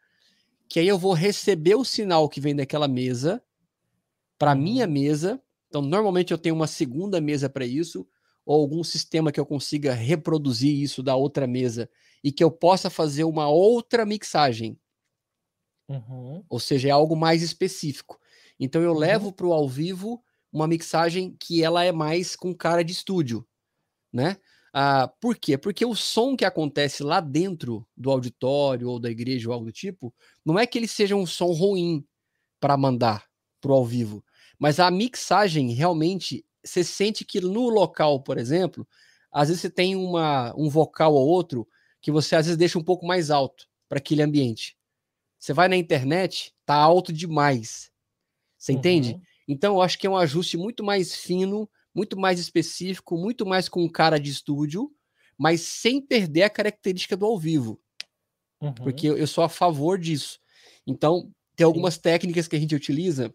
que aí eu vou receber o sinal que vem daquela mesa para minha uhum. mesa. Então, normalmente eu tenho uma segunda mesa para isso, ou algum sistema que eu consiga reproduzir isso da outra mesa e que eu possa fazer uma outra mixagem. Uhum. Ou seja, é algo mais específico. Então eu uhum. levo para o ao vivo uma mixagem que ela é mais com cara de estúdio, né? Ah, por quê? Porque o som que acontece lá dentro do auditório ou da igreja ou algo do tipo, não é que ele seja um som ruim para mandar para o ao vivo, mas a mixagem realmente você sente que no local, por exemplo, às vezes você tem uma, um vocal ou outro que você às vezes deixa um pouco mais alto para aquele ambiente. Você vai na internet, tá alto demais. Você uhum. entende? Então eu acho que é um ajuste muito mais fino, muito mais específico, muito mais com cara de estúdio, mas sem perder a característica do ao vivo. Uhum. Porque eu sou a favor disso. Então, tem algumas Sim. técnicas que a gente utiliza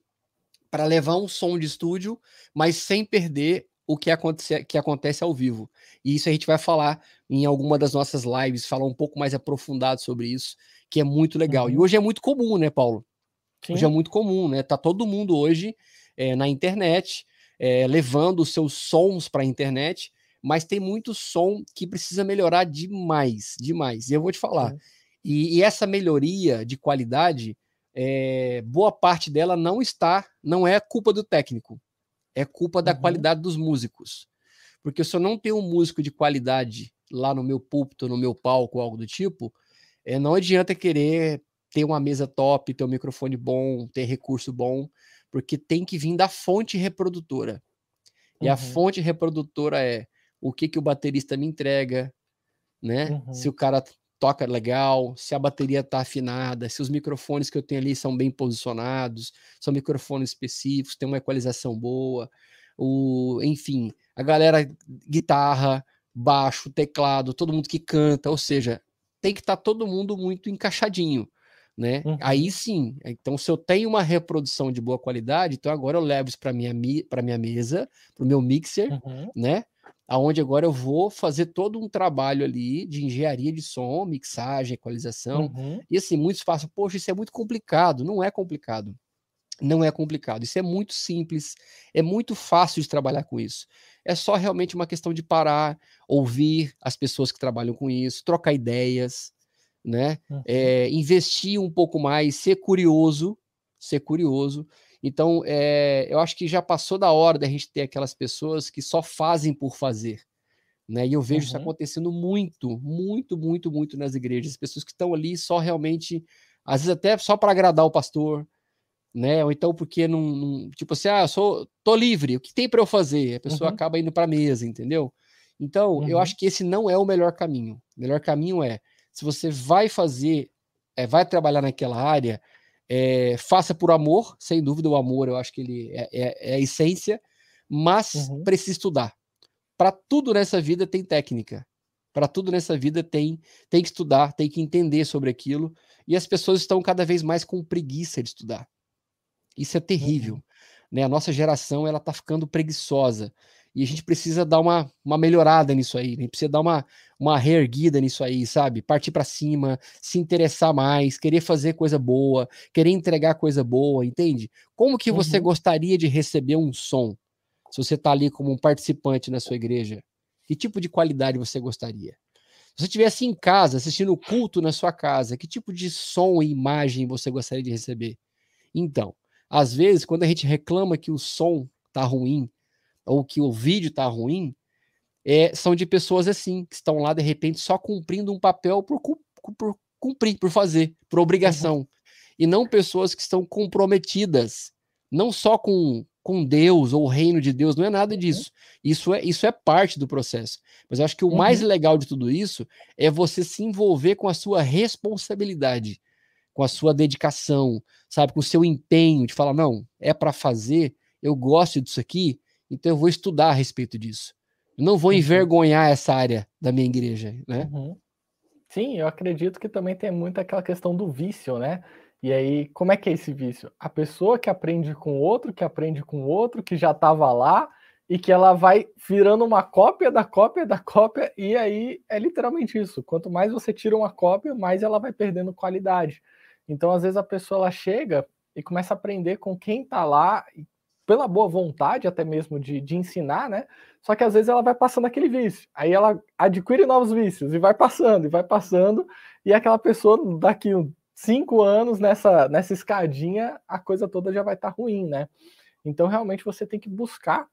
para levar um som de estúdio, mas sem perder o que acontece, que acontece ao vivo. E isso a gente vai falar em alguma das nossas lives, falar um pouco mais aprofundado sobre isso, que é muito legal. Uhum. E hoje é muito comum, né, Paulo? Sim. Hoje é muito comum, né? Tá todo mundo hoje é, na internet, é, levando os seus sons para a internet, mas tem muito som que precisa melhorar demais, demais. E eu vou te falar. E, e essa melhoria de qualidade é, boa parte dela não está, não é culpa do técnico, é culpa da uhum. qualidade dos músicos. Porque se eu não tenho um músico de qualidade lá no meu púlpito, no meu palco, algo do tipo, é, não adianta querer ter uma mesa top, ter um microfone bom, ter recurso bom, porque tem que vir da fonte reprodutora. E uhum. a fonte reprodutora é o que, que o baterista me entrega, né? Uhum. Se o cara toca legal, se a bateria está afinada, se os microfones que eu tenho ali são bem posicionados, são microfones específicos, tem uma equalização boa, o, enfim, a galera guitarra, baixo, teclado, todo mundo que canta, ou seja, tem que estar tá todo mundo muito encaixadinho, né? Uhum. Aí sim, então se eu tenho uma reprodução de boa qualidade, então agora eu levo isso para minha para minha mesa, para o meu mixer, uhum. né? aonde agora eu vou fazer todo um trabalho ali de engenharia de som, mixagem, equalização. Uhum. E assim, muitos falam, poxa, isso é muito complicado. Não é complicado. Não é complicado. Isso é muito simples, é muito fácil de trabalhar com isso. É só realmente uma questão de parar, ouvir as pessoas que trabalham com isso, trocar ideias, né? Uhum. É, investir um pouco mais, ser curioso, ser curioso então, é, eu acho que já passou da hora da gente ter aquelas pessoas que só fazem por fazer. Né? E eu vejo uhum. isso acontecendo muito, muito, muito, muito nas igrejas. Pessoas que estão ali só realmente, às vezes até só para agradar o pastor, né? Ou então porque não, não tipo assim, ah, eu sou, tô livre, o que tem para eu fazer? A pessoa uhum. acaba indo para a mesa, entendeu? Então, uhum. eu acho que esse não é o melhor caminho. O melhor caminho é, se você vai fazer, é, vai trabalhar naquela área, é, faça por amor, sem dúvida o amor, eu acho que ele é, é, é a essência, mas uhum. precisa estudar. Para tudo nessa vida tem técnica. Para tudo nessa vida tem tem que estudar, tem que entender sobre aquilo. E as pessoas estão cada vez mais com preguiça de estudar. Isso é terrível. Uhum. Né? A nossa geração ela está ficando preguiçosa. E a gente precisa dar uma, uma melhorada nisso aí, né? precisa dar uma, uma reerguida nisso aí, sabe? Partir para cima, se interessar mais, querer fazer coisa boa, querer entregar coisa boa, entende? Como que você uhum. gostaria de receber um som? Se você está ali como um participante na sua igreja, que tipo de qualidade você gostaria? Se você estivesse em casa, assistindo o culto na sua casa, que tipo de som e imagem você gostaria de receber? Então, às vezes, quando a gente reclama que o som tá ruim, ou que o vídeo tá ruim, é, são de pessoas assim, que estão lá de repente só cumprindo um papel por, por cumprir, por fazer, por obrigação. Uhum. E não pessoas que estão comprometidas, não só com, com Deus ou o reino de Deus, não é nada uhum. disso. Isso é, isso é parte do processo. Mas eu acho que o uhum. mais legal de tudo isso é você se envolver com a sua responsabilidade, com a sua dedicação, sabe, com o seu empenho de falar, não, é para fazer, eu gosto disso aqui, então eu vou estudar a respeito disso. Não vou uhum. envergonhar essa área da minha igreja, né? Uhum. Sim, eu acredito que também tem muito aquela questão do vício, né? E aí, como é que é esse vício? A pessoa que aprende com outro, que aprende com outro, que já estava lá, e que ela vai virando uma cópia da cópia da cópia, e aí é literalmente isso. Quanto mais você tira uma cópia, mais ela vai perdendo qualidade. Então, às vezes, a pessoa ela chega e começa a aprender com quem está lá, pela boa vontade até mesmo de, de ensinar, né? Só que às vezes ela vai passando aquele vício. Aí ela adquire novos vícios e vai passando, e vai passando, e aquela pessoa daqui cinco anos nessa, nessa escadinha, a coisa toda já vai estar tá ruim, né? Então realmente você tem que buscar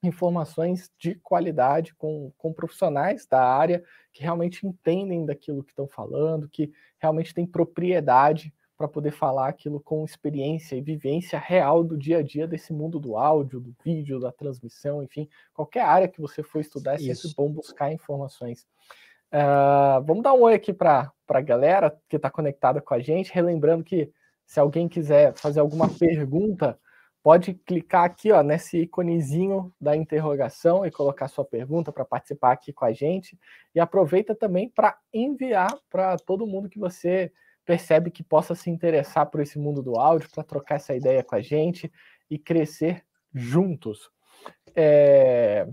informações de qualidade com, com profissionais da área que realmente entendem daquilo que estão falando, que realmente têm propriedade para poder falar aquilo com experiência e vivência real do dia a dia desse mundo do áudio, do vídeo, da transmissão, enfim, qualquer área que você for estudar é sempre Isso. bom buscar informações. Uh, vamos dar um oi aqui para a galera que está conectada com a gente, relembrando que se alguém quiser fazer alguma pergunta, pode clicar aqui ó, nesse iconezinho da interrogação e colocar sua pergunta para participar aqui com a gente. E aproveita também para enviar para todo mundo que você percebe que possa se interessar por esse mundo do áudio, para trocar essa ideia com a gente e crescer juntos. É...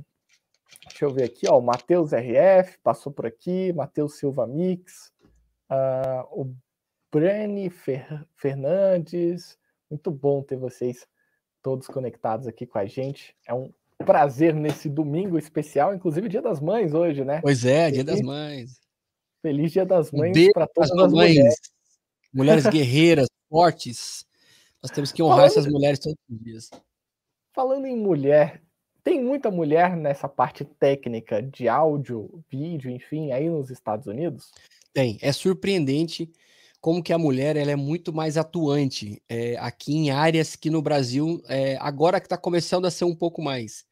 Deixa eu ver aqui, ó, o Matheus RF passou por aqui, Matheus Silva Mix, uh, o Breni Fer... Fernandes, muito bom ter vocês todos conectados aqui com a gente. É um prazer nesse domingo especial, inclusive Dia das Mães hoje, né? Pois é, Dia das Mães. Feliz Dia das Mães para todas as mães. mulheres mulheres guerreiras, fortes. Nós temos que honrar falando, essas mulheres todos os dias. Falando em mulher, tem muita mulher nessa parte técnica de áudio, vídeo, enfim, aí nos Estados Unidos? Tem. É surpreendente como que a mulher ela é muito mais atuante é, aqui em áreas que no Brasil, é, agora que está começando a ser um pouco mais.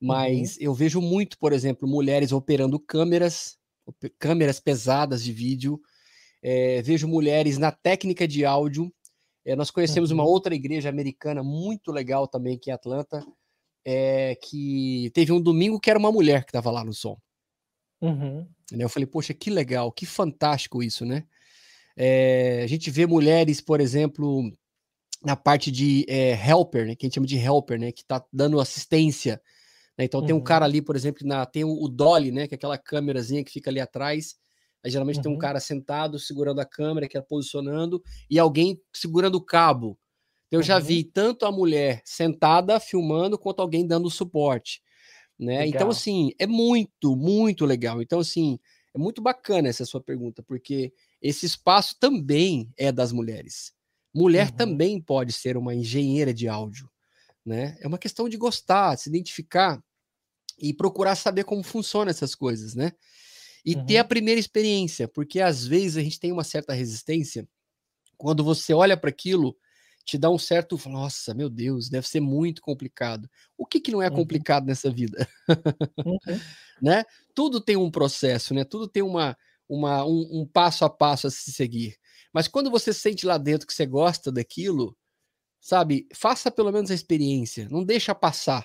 Mas uhum. eu vejo muito, por exemplo, mulheres operando câmeras, câmeras pesadas de vídeo, é, vejo mulheres na técnica de áudio. É, nós conhecemos uhum. uma outra igreja americana muito legal também aqui em Atlanta, é, que teve um domingo que era uma mulher que estava lá no som. Uhum. Eu falei, poxa, que legal, que fantástico isso, né? É, a gente vê mulheres, por exemplo, na parte de é, helper, né, que a gente chama de helper, né, que está dando assistência. Né? Então uhum. tem um cara ali, por exemplo, na, tem o, o dolly, né, que é aquela câmerazinha que fica ali atrás, Aí, geralmente uhum. tem um uhum. cara sentado segurando a câmera, que é posicionando, e alguém segurando o cabo. Eu já vi uhum. tanto a mulher sentada filmando quanto alguém dando suporte, né? Então assim, é muito, muito legal. Então assim, é muito bacana essa sua pergunta, porque esse espaço também é das mulheres. Mulher uhum. também pode ser uma engenheira de áudio, né? É uma questão de gostar, se identificar e procurar saber como funcionam essas coisas, né? E uhum. ter a primeira experiência, porque às vezes a gente tem uma certa resistência quando você olha para aquilo te dá um certo, nossa, meu Deus, deve ser muito complicado. O que que não é uhum. complicado nessa vida? Uhum. né? Tudo tem um processo, né? Tudo tem uma, uma um, um, passo a passo a se seguir. Mas quando você sente lá dentro que você gosta daquilo, sabe? Faça pelo menos a experiência, não deixa passar,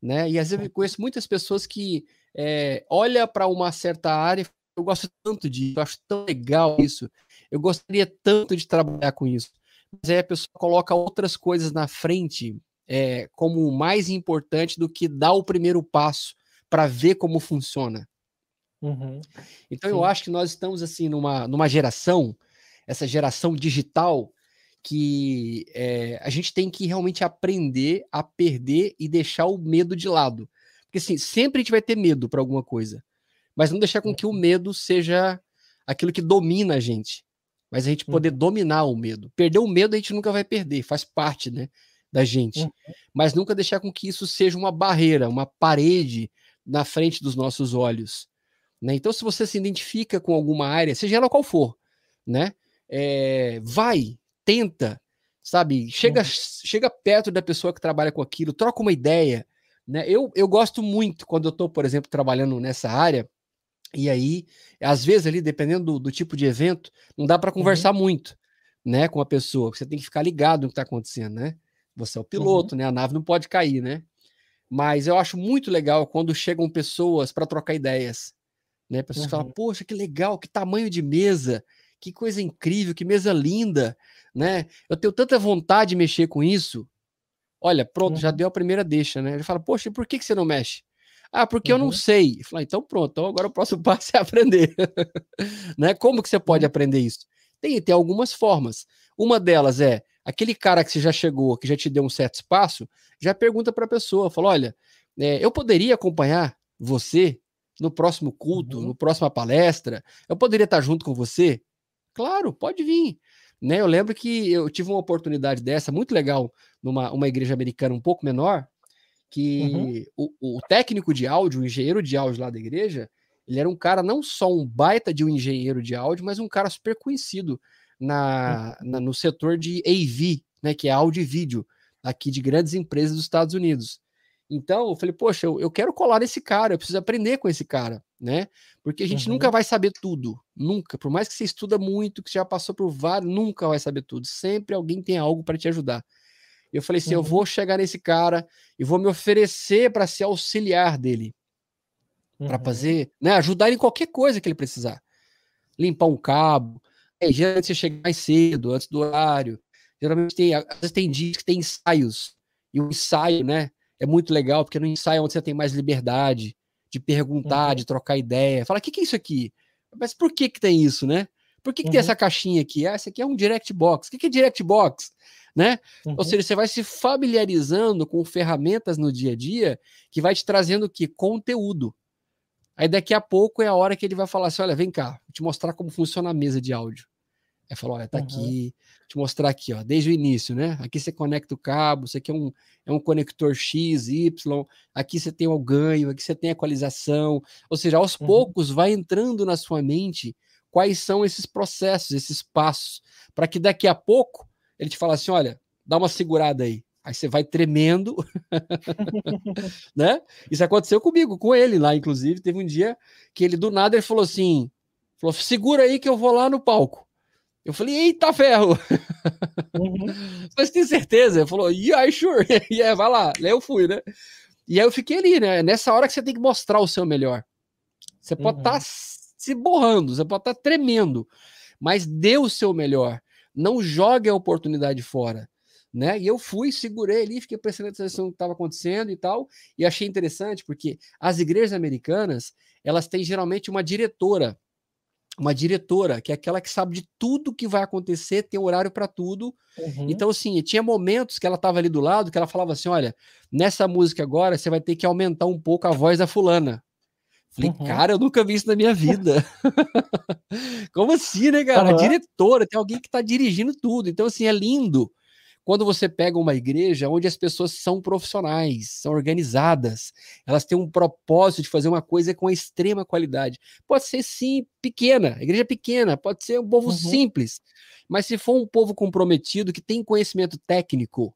né? E às vezes eu conheço muitas pessoas que é, olha para uma certa área, eu gosto tanto disso, eu acho tão legal isso, eu gostaria tanto de trabalhar com isso mas aí a pessoa coloca outras coisas na frente é, como mais importante do que dar o primeiro passo para ver como funciona. Uhum. Então Sim. eu acho que nós estamos assim numa, numa geração, essa geração digital, que é, a gente tem que realmente aprender a perder e deixar o medo de lado. Porque assim, sempre a gente vai ter medo para alguma coisa, mas não deixar com que o uhum. medo seja aquilo que domina a gente mas a gente poder uhum. dominar o medo. Perder o medo a gente nunca vai perder, faz parte, né, da gente. Uhum. Mas nunca deixar com que isso seja uma barreira, uma parede na frente dos nossos olhos. Né? Então, se você se identifica com alguma área, seja ela qual for, né, é, vai, tenta, sabe, chega, uhum. chega perto da pessoa que trabalha com aquilo, troca uma ideia. Né? Eu, eu gosto muito quando eu estou, por exemplo, trabalhando nessa área e aí, às vezes, ali, dependendo do, do tipo de evento, não dá para conversar uhum. muito né, com a pessoa. Você tem que ficar ligado no que está acontecendo, né? Você é o piloto, uhum. né? A nave não pode cair, né? Mas eu acho muito legal quando chegam pessoas para trocar ideias. Né? Pessoas uhum. falam, poxa, que legal, que tamanho de mesa, que coisa incrível, que mesa linda, né? Eu tenho tanta vontade de mexer com isso. Olha, pronto, uhum. já deu a primeira deixa, né? Ele fala, poxa, por que, que você não mexe? Ah, porque uhum. eu não uhum. sei. falei, então pronto, então agora o próximo passo é aprender. né? Como que você pode uhum. aprender isso? Tem, tem algumas formas. Uma delas é aquele cara que você já chegou, que já te deu um certo espaço, já pergunta para a pessoa, fala, olha, é, eu poderia acompanhar você no próximo culto, uhum. no próxima palestra? Eu poderia estar junto com você? Claro, pode vir. Né, eu lembro que eu tive uma oportunidade dessa, muito legal, numa uma igreja americana um pouco menor, que uhum. o, o, técnico de áudio, o engenheiro de áudio lá da igreja, ele era um cara não só um baita de um engenheiro de áudio, mas um cara super conhecido na, uhum. na no setor de AV, né, que é áudio e vídeo, aqui de grandes empresas dos Estados Unidos. Então, eu falei, poxa, eu, eu quero colar nesse cara, eu preciso aprender com esse cara, né? Porque a gente uhum. nunca vai saber tudo, nunca. Por mais que você estuda muito, que você já passou por vários, nunca vai saber tudo. Sempre alguém tem algo para te ajudar. Eu falei assim: uhum. eu vou chegar nesse cara e vou me oferecer para ser auxiliar dele. Uhum. Para fazer, né? Ajudar em qualquer coisa que ele precisar. Limpar um cabo. É, geralmente você chega mais cedo, antes do horário. Geralmente tem, às vezes tem dias que tem ensaios. E o ensaio, né? É muito legal, porque no ensaio é onde você tem mais liberdade de perguntar, uhum. de trocar ideia. Fala, o que, que é isso aqui? Mas por que que tem isso, né? Por que, que tem uhum. essa caixinha aqui? Ah, essa aqui é um direct box. O que, que é direct box? né? Uhum. Ou seja, você vai se familiarizando com ferramentas no dia a dia que vai te trazendo que conteúdo. Aí daqui a pouco é a hora que ele vai falar assim: olha, vem cá, vou te mostrar como funciona a mesa de áudio. Aí falou: olha, tá uhum. aqui, vou te mostrar aqui, ó, desde o início, né? Aqui você conecta o cabo, isso aqui é um, é um conector X, Y, aqui você tem o ganho, aqui você tem a equalização. Ou seja, aos uhum. poucos vai entrando na sua mente quais são esses processos, esses passos, para que daqui a pouco ele te fala assim: olha, dá uma segurada aí. Aí você vai tremendo, né? Isso aconteceu comigo, com ele lá, inclusive. Teve um dia que ele do nada ele falou assim: falou, segura aí que eu vou lá no palco. Eu falei, eita ferro! Uhum. Mas tem certeza? Ele falou, yeah, sure. yeah, vai lá. Aí eu fui, né? E aí eu fiquei ali, né? Nessa hora que você tem que mostrar o seu melhor. Você pode estar uhum. tá se borrando, você pode estar tá tremendo, mas dê o seu melhor não jogue a oportunidade fora. Né? E eu fui, segurei ali, fiquei prestando atenção no que estava acontecendo e tal, e achei interessante porque as igrejas americanas, elas têm geralmente uma diretora, uma diretora, que é aquela que sabe de tudo que vai acontecer, tem horário para tudo. Uhum. Então, assim, tinha momentos que ela estava ali do lado, que ela falava assim: olha, nessa música agora você vai ter que aumentar um pouco a voz da fulana. Falei, uhum. cara, eu nunca vi isso na minha vida. Como assim, né, cara? Uhum. A diretora, tem alguém que tá dirigindo tudo. Então, assim, é lindo quando você pega uma igreja onde as pessoas são profissionais, são organizadas, elas têm um propósito de fazer uma coisa com extrema qualidade. Pode ser sim pequena, igreja pequena, pode ser um povo uhum. simples, mas se for um povo comprometido que tem conhecimento técnico,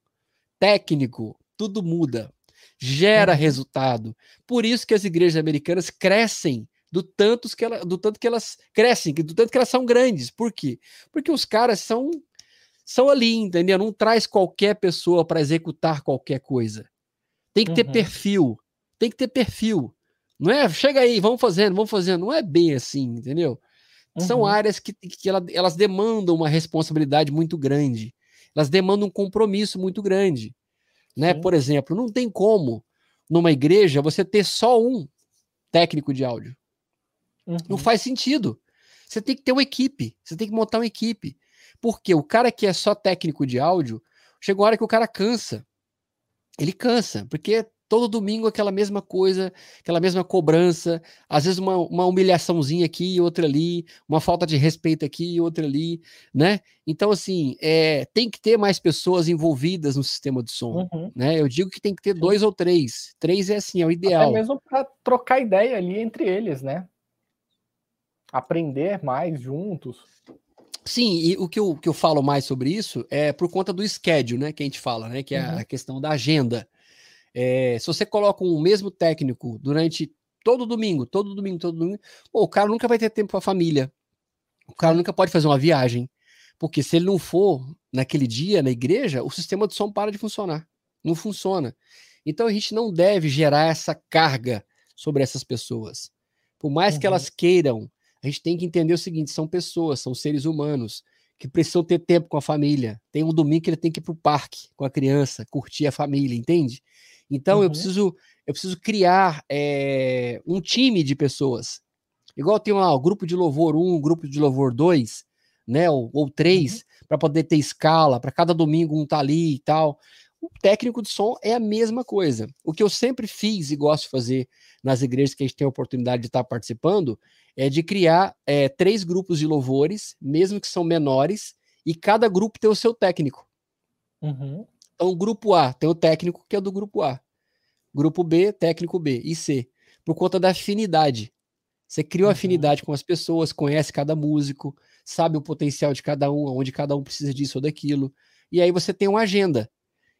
técnico, tudo muda, gera uhum. resultado. Por isso que as igrejas americanas crescem do tanto que, ela, do tanto que elas crescem, do tanto que elas são grandes. Por quê? Porque os caras são são ali, entendeu? Não traz qualquer pessoa para executar qualquer coisa. Tem que ter uhum. perfil. Tem que ter perfil. Não é? Chega aí, vamos fazendo, vamos fazendo. Não é bem assim, entendeu? Uhum. São áreas que, que ela, elas demandam uma responsabilidade muito grande. Elas demandam um compromisso muito grande. Né? Por exemplo, não tem como numa igreja você ter só um técnico de áudio. Uhum. Não faz sentido. Você tem que ter uma equipe, você tem que montar uma equipe. Porque o cara que é só técnico de áudio, chega uma hora que o cara cansa. Ele cansa, porque todo domingo aquela mesma coisa, aquela mesma cobrança, às vezes uma, uma humilhaçãozinha aqui e outra ali, uma falta de respeito aqui e outra ali, né? Então, assim, é, tem que ter mais pessoas envolvidas no sistema de som, uhum. né? Eu digo que tem que ter dois ou três. Três é assim, é o ideal. Até mesmo para trocar ideia ali entre eles, né? Aprender mais juntos. Sim, e o que eu, que eu falo mais sobre isso é por conta do schedule, né? Que a gente fala, né? Que é uhum. a questão da agenda. É, se você coloca um mesmo técnico durante todo domingo, todo domingo, todo domingo, pô, o cara nunca vai ter tempo para a família. O cara nunca pode fazer uma viagem. Porque se ele não for naquele dia na igreja, o sistema de som para de funcionar. Não funciona. Então a gente não deve gerar essa carga sobre essas pessoas. Por mais uhum. que elas queiram, a gente tem que entender o seguinte: são pessoas, são seres humanos que precisam ter tempo com a família. Tem um domingo que ele tem que ir para o parque com a criança, curtir a família, entende? Então uhum. eu preciso eu preciso criar é, um time de pessoas. Igual tem lá o grupo de louvor 1, um, grupo de louvor 2, né? Ou, ou três, uhum. para poder ter escala, para cada domingo um tá ali e tal. O técnico de som é a mesma coisa. O que eu sempre fiz e gosto de fazer nas igrejas que a gente tem a oportunidade de estar tá participando é de criar é, três grupos de louvores, mesmo que são menores, e cada grupo tem o seu técnico. Uhum. Então, o grupo A tem o técnico que é do grupo A. Grupo B, técnico B. E C. Por conta da afinidade. Você criou uhum. afinidade com as pessoas, conhece cada músico, sabe o potencial de cada um, onde cada um precisa disso ou daquilo. E aí você tem uma agenda.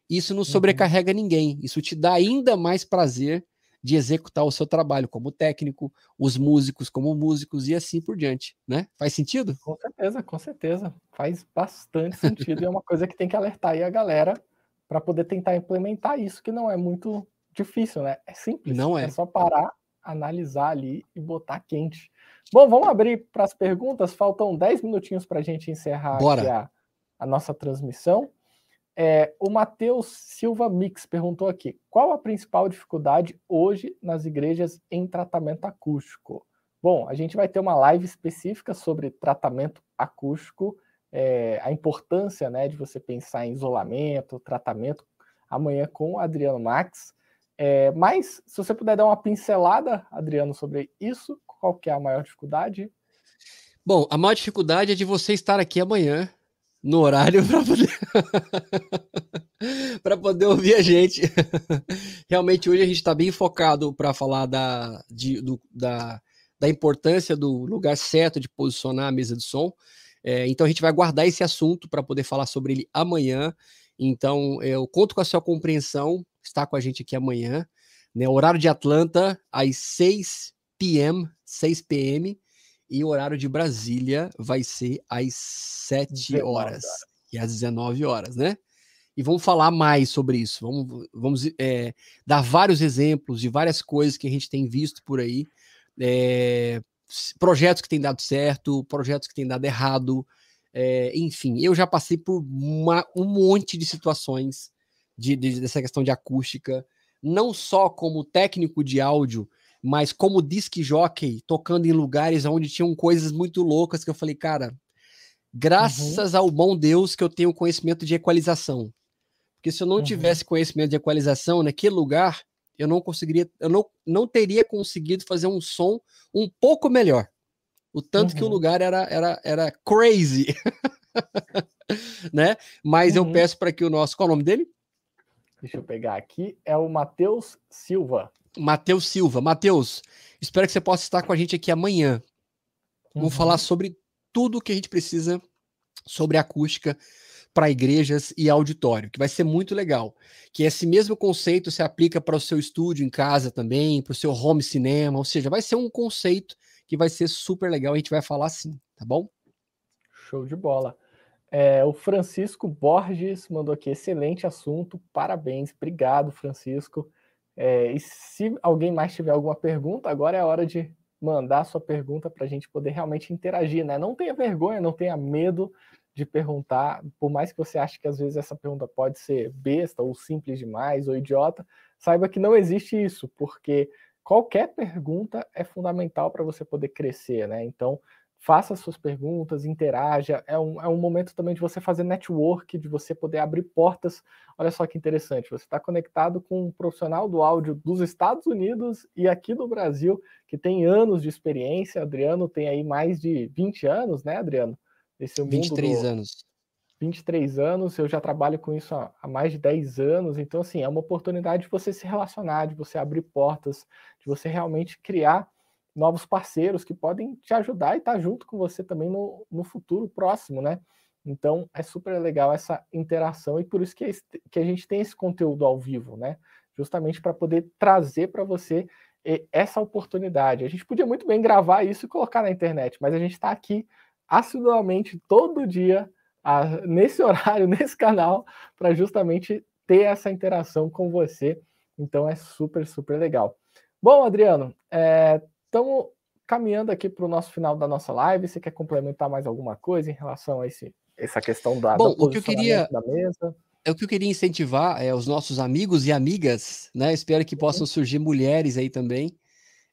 Isso não uhum. sobrecarrega uhum. ninguém. Isso te dá ainda mais prazer de executar o seu trabalho como técnico, os músicos como músicos e assim por diante, né? Faz sentido? Com certeza, com certeza. Faz bastante sentido e é uma coisa que tem que alertar aí a galera para poder tentar implementar isso, que não é muito difícil, né? É simples. Não é. É só parar, analisar ali e botar quente. Bom, vamos abrir para as perguntas. Faltam 10 minutinhos para a gente encerrar a, a, nossa transmissão. É, o Matheus Silva Mix perguntou aqui: qual a principal dificuldade hoje nas igrejas em tratamento acústico? Bom, a gente vai ter uma live específica sobre tratamento acústico é, a importância né, de você pensar em isolamento, tratamento, amanhã com o Adriano Max. É, mas, se você puder dar uma pincelada, Adriano, sobre isso, qual que é a maior dificuldade? Bom, a maior dificuldade é de você estar aqui amanhã, no horário, para poder... para poder ouvir a gente. Realmente, hoje a gente está bem focado para falar da, de, do, da, da importância do lugar certo de posicionar a mesa de som. É, então a gente vai guardar esse assunto para poder falar sobre ele amanhã. Então eu conto com a sua compreensão, está com a gente aqui amanhã, né? Horário de Atlanta às 6 p.m., 6 p.m. e o horário de Brasília vai ser às 7 horas e às 19 horas, né? E vamos falar mais sobre isso. Vamos, vamos é, dar vários exemplos de várias coisas que a gente tem visto por aí. É, projetos que têm dado certo, projetos que têm dado errado, é, enfim, eu já passei por uma, um monte de situações de, de, dessa questão de acústica, não só como técnico de áudio, mas como disc jockey, tocando em lugares onde tinham coisas muito loucas que eu falei, cara, graças uhum. ao bom Deus que eu tenho conhecimento de equalização. Porque se eu não uhum. tivesse conhecimento de equalização naquele lugar, eu não conseguiria, eu não, não teria conseguido fazer um som um pouco melhor. O tanto uhum. que o uhum. lugar era, era, era crazy. né? Mas uhum. eu peço para que o nosso. Qual é o nome dele? Deixa eu pegar aqui. É o Matheus Silva. Matheus Silva. Matheus, espero que você possa estar com a gente aqui amanhã. Uhum. Vamos falar sobre tudo o que a gente precisa sobre acústica para igrejas e auditório, que vai ser muito legal. Que esse mesmo conceito se aplica para o seu estúdio em casa também, para o seu home cinema, ou seja, vai ser um conceito que vai ser super legal. A gente vai falar sim, tá bom? Show de bola. É, o Francisco Borges mandou aqui, excelente assunto, parabéns, obrigado, Francisco. É, e se alguém mais tiver alguma pergunta, agora é a hora de mandar sua pergunta para a gente poder realmente interagir, né? Não tenha vergonha, não tenha medo de perguntar, por mais que você ache que às vezes essa pergunta pode ser besta ou simples demais ou idiota, saiba que não existe isso, porque qualquer pergunta é fundamental para você poder crescer, né? Então, faça suas perguntas, interaja. É um, é um momento também de você fazer network, de você poder abrir portas. Olha só que interessante, você está conectado com um profissional do áudio dos Estados Unidos e aqui do Brasil, que tem anos de experiência. Adriano tem aí mais de 20 anos, né, Adriano? Esse é o 23 do... anos. 23 anos, eu já trabalho com isso há, há mais de 10 anos, então assim, é uma oportunidade de você se relacionar, de você abrir portas, de você realmente criar novos parceiros que podem te ajudar e estar junto com você também no, no futuro próximo, né? Então é super legal essa interação e por isso que, que a gente tem esse conteúdo ao vivo, né? Justamente para poder trazer para você essa oportunidade. A gente podia muito bem gravar isso e colocar na internet, mas a gente está aqui assiduamente todo dia, a, nesse horário, nesse canal, para justamente ter essa interação com você. Então é super, super legal. Bom, Adriano, é, Estamos caminhando aqui para o nosso final da nossa live. Você quer complementar mais alguma coisa em relação a esse, essa questão da, Bom, o que eu queria, da mesa? É o que eu queria incentivar é, os nossos amigos e amigas, né? Espero que possam surgir mulheres aí também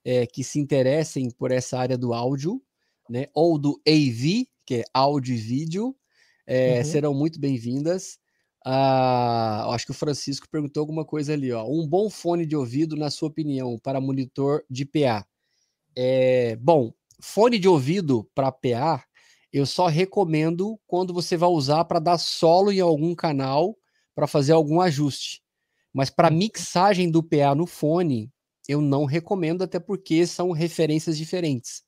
é, que se interessem por essa área do áudio, né? Ou do AV, que é áudio e vídeo, é, uhum. serão muito bem-vindas. Ah, acho que o Francisco perguntou alguma coisa ali, ó. Um bom fone de ouvido, na sua opinião, para monitor de PA. É, bom, fone de ouvido para PA, eu só recomendo quando você vai usar para dar solo em algum canal para fazer algum ajuste. Mas para uhum. mixagem do PA no fone, eu não recomendo, até porque são referências diferentes,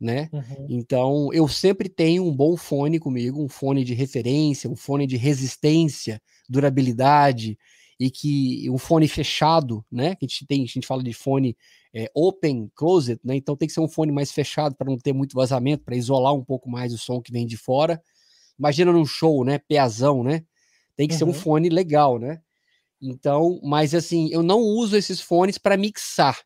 né? Uhum. Então, eu sempre tenho um bom fone comigo, um fone de referência, um fone de resistência, durabilidade, e que um fone fechado, né? Que a gente tem, a gente fala de fone é, open closet, né? Então tem que ser um fone mais fechado para não ter muito vazamento, para isolar um pouco mais o som que vem de fora. Imagina num show, né? Peazão, né? Tem que uhum. ser um uhum. fone legal, né? Então, mas assim, eu não uso esses fones para mixar,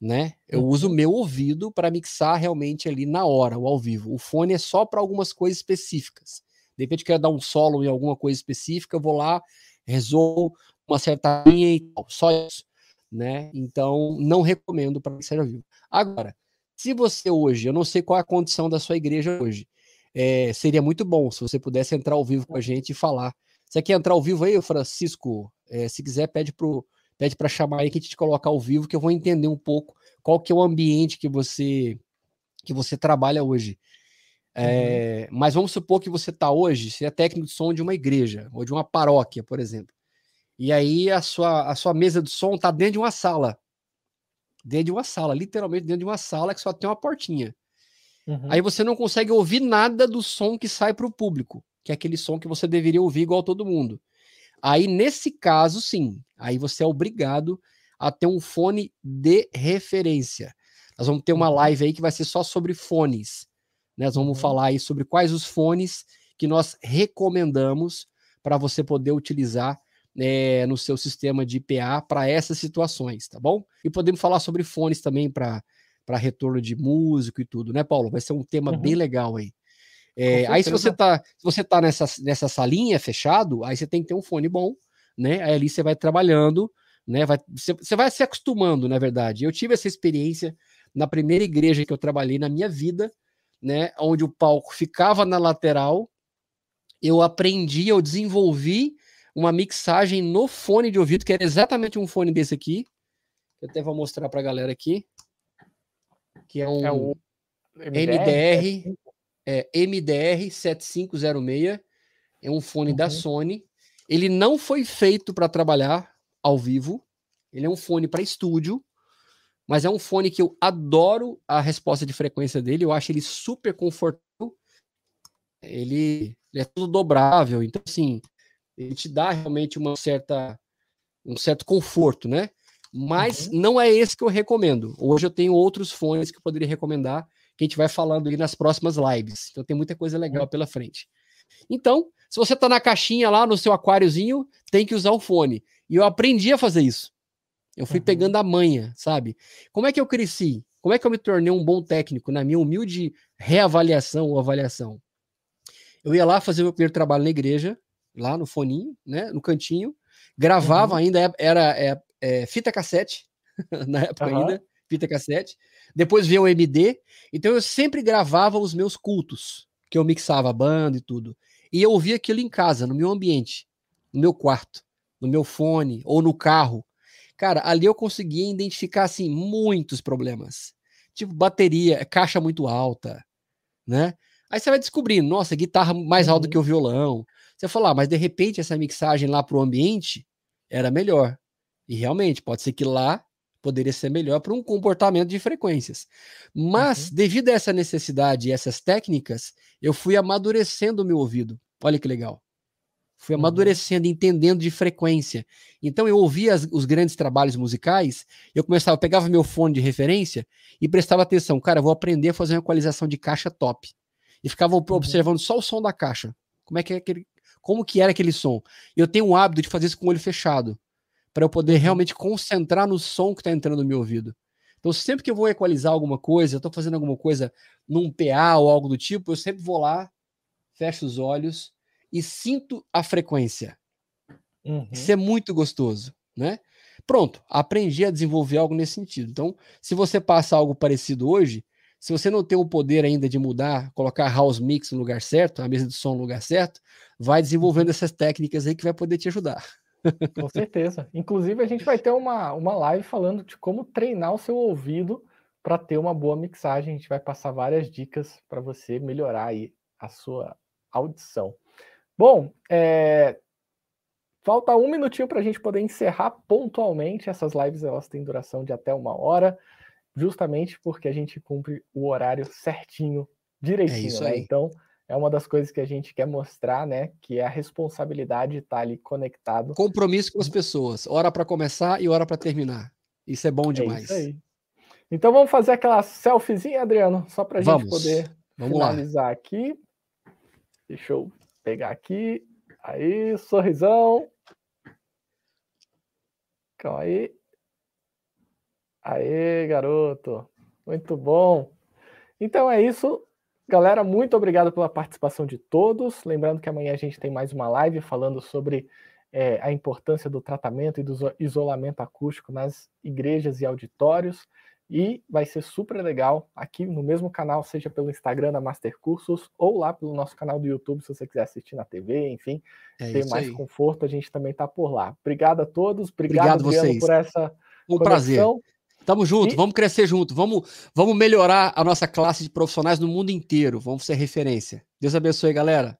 né? Eu uhum. uso o meu ouvido para mixar realmente ali na hora, o ao vivo. O fone é só para algumas coisas específicas. De repente, quero dar um solo em alguma coisa específica, eu vou lá, resolvo uma certa linha e tal, só isso né? Então, não recomendo para ser ao vivo. Agora, se você hoje, eu não sei qual é a condição da sua igreja hoje, é, seria muito bom se você pudesse entrar ao vivo com a gente e falar. Você quer entrar ao vivo aí, Francisco? É, se quiser, pede para pede chamar aí que a gente te coloca ao vivo, que eu vou entender um pouco qual que é o ambiente que você que você trabalha hoje. É, uhum. Mas vamos supor que você está hoje, você é técnico de som de uma igreja ou de uma paróquia, por exemplo. E aí a sua, a sua mesa de som tá dentro de uma sala. Dentro de uma sala, literalmente dentro de uma sala que só tem uma portinha. Uhum. Aí você não consegue ouvir nada do som que sai para o público, que é aquele som que você deveria ouvir igual todo mundo. Aí, nesse caso, sim, aí você é obrigado a ter um fone de referência. Nós vamos ter uma uhum. live aí que vai ser só sobre fones. Né? Nós vamos uhum. falar aí sobre quais os fones que nós recomendamos para você poder utilizar é, no seu sistema de IPA para essas situações, tá bom? E podemos falar sobre fones também para retorno de músico e tudo, né, Paulo? Vai ser um tema uhum. bem legal aí. É, aí se você tá, se você tá nessa, nessa salinha fechado, aí você tem que ter um fone bom, né? Aí ali você vai trabalhando, né? Vai, você, você vai se acostumando, na verdade. Eu tive essa experiência na primeira igreja que eu trabalhei na minha vida, né? Onde o palco ficava na lateral. Eu aprendi, eu desenvolvi uma mixagem no fone de ouvido, que era exatamente um fone desse aqui. Eu até vou mostrar para a galera aqui. Que é um é MDR, MDR, é, MDR 7506. É um fone uhum. da Sony. Ele não foi feito para trabalhar ao vivo. Ele é um fone para estúdio, mas é um fone que eu adoro a resposta de frequência dele. Eu acho ele super confortável. Ele, ele é tudo dobrável, então assim, ele te dá realmente uma certa um certo conforto, né? Mas uhum. não é esse que eu recomendo. Hoje eu tenho outros fones que eu poderia recomendar, que a gente vai falando aí nas próximas lives. Então tem muita coisa legal uhum. pela frente. Então, se você está na caixinha lá no seu aquáriozinho, tem que usar o fone. E eu aprendi a fazer isso. Eu fui uhum. pegando a manha, sabe? Como é que eu cresci? Como é que eu me tornei um bom técnico na minha humilde reavaliação ou avaliação? Eu ia lá fazer meu primeiro trabalho na igreja, lá no foninho, né, no cantinho, gravava uhum. ainda, é, era é, é, fita cassete, na época uhum. ainda, fita cassete, depois veio o MD, então eu sempre gravava os meus cultos, que eu mixava a banda e tudo, e eu ouvia aquilo em casa, no meu ambiente, no meu quarto, no meu fone, ou no carro, cara, ali eu conseguia identificar, assim, muitos problemas, tipo bateria, caixa muito alta, né, Aí você vai descobrindo, nossa, guitarra mais alta uhum. que o violão. Você fala, ah, mas de repente essa mixagem lá para o ambiente era melhor. E realmente, pode ser que lá poderia ser melhor para um comportamento de frequências. Mas, uhum. devido a essa necessidade e essas técnicas, eu fui amadurecendo o meu ouvido. Olha que legal. Fui uhum. amadurecendo, entendendo de frequência. Então, eu ouvia as, os grandes trabalhos musicais, eu começava, eu pegava meu fone de referência e prestava atenção. Cara, eu vou aprender a fazer uma equalização de caixa top e ficava uhum. observando só o som da caixa. Como é que é aquele, como que era aquele som? Eu tenho o hábito de fazer isso com o olho fechado, para eu poder uhum. realmente concentrar no som que está entrando no meu ouvido. Então, sempre que eu vou equalizar alguma coisa, eu estou fazendo alguma coisa num PA ou algo do tipo, eu sempre vou lá, fecho os olhos e sinto a frequência. Uhum. Isso é muito gostoso, né? Pronto, aprendi a desenvolver algo nesse sentido. Então, se você passa algo parecido hoje, se você não tem o poder ainda de mudar, colocar house mix no lugar certo, a mesa de som no lugar certo, vai desenvolvendo uhum. essas técnicas aí que vai poder te ajudar. Com certeza. Inclusive, a gente vai ter uma, uma live falando de como treinar o seu ouvido para ter uma boa mixagem. A gente vai passar várias dicas para você melhorar aí a sua audição. Bom, é... falta um minutinho para a gente poder encerrar pontualmente. Essas lives elas têm duração de até uma hora justamente porque a gente cumpre o horário certinho, é direitinho, é né? Então, é uma das coisas que a gente quer mostrar, né? Que é a responsabilidade de estar ali conectado. Compromisso com as pessoas, hora para começar e hora para terminar. Isso é bom demais. É isso aí. Então vamos fazer aquela selfiezinha, Adriano, só para a gente poder vamos finalizar lá. aqui. Deixa eu pegar aqui. Aí, sorrisão. Calma aí. Aê, garoto. Muito bom. Então é isso. Galera, muito obrigado pela participação de todos. Lembrando que amanhã a gente tem mais uma live falando sobre é, a importância do tratamento e do isolamento acústico nas igrejas e auditórios. E vai ser super legal aqui no mesmo canal, seja pelo Instagram da Master Cursos ou lá pelo nosso canal do YouTube, se você quiser assistir na TV, enfim, é ter mais aí. conforto, a gente também está por lá. Obrigado a todos, obrigado, obrigado Adriano, vocês. por essa um conexão. prazer. Tamo junto, e... vamos crescer junto, vamos, vamos melhorar a nossa classe de profissionais no mundo inteiro, vamos ser referência. Deus abençoe, galera.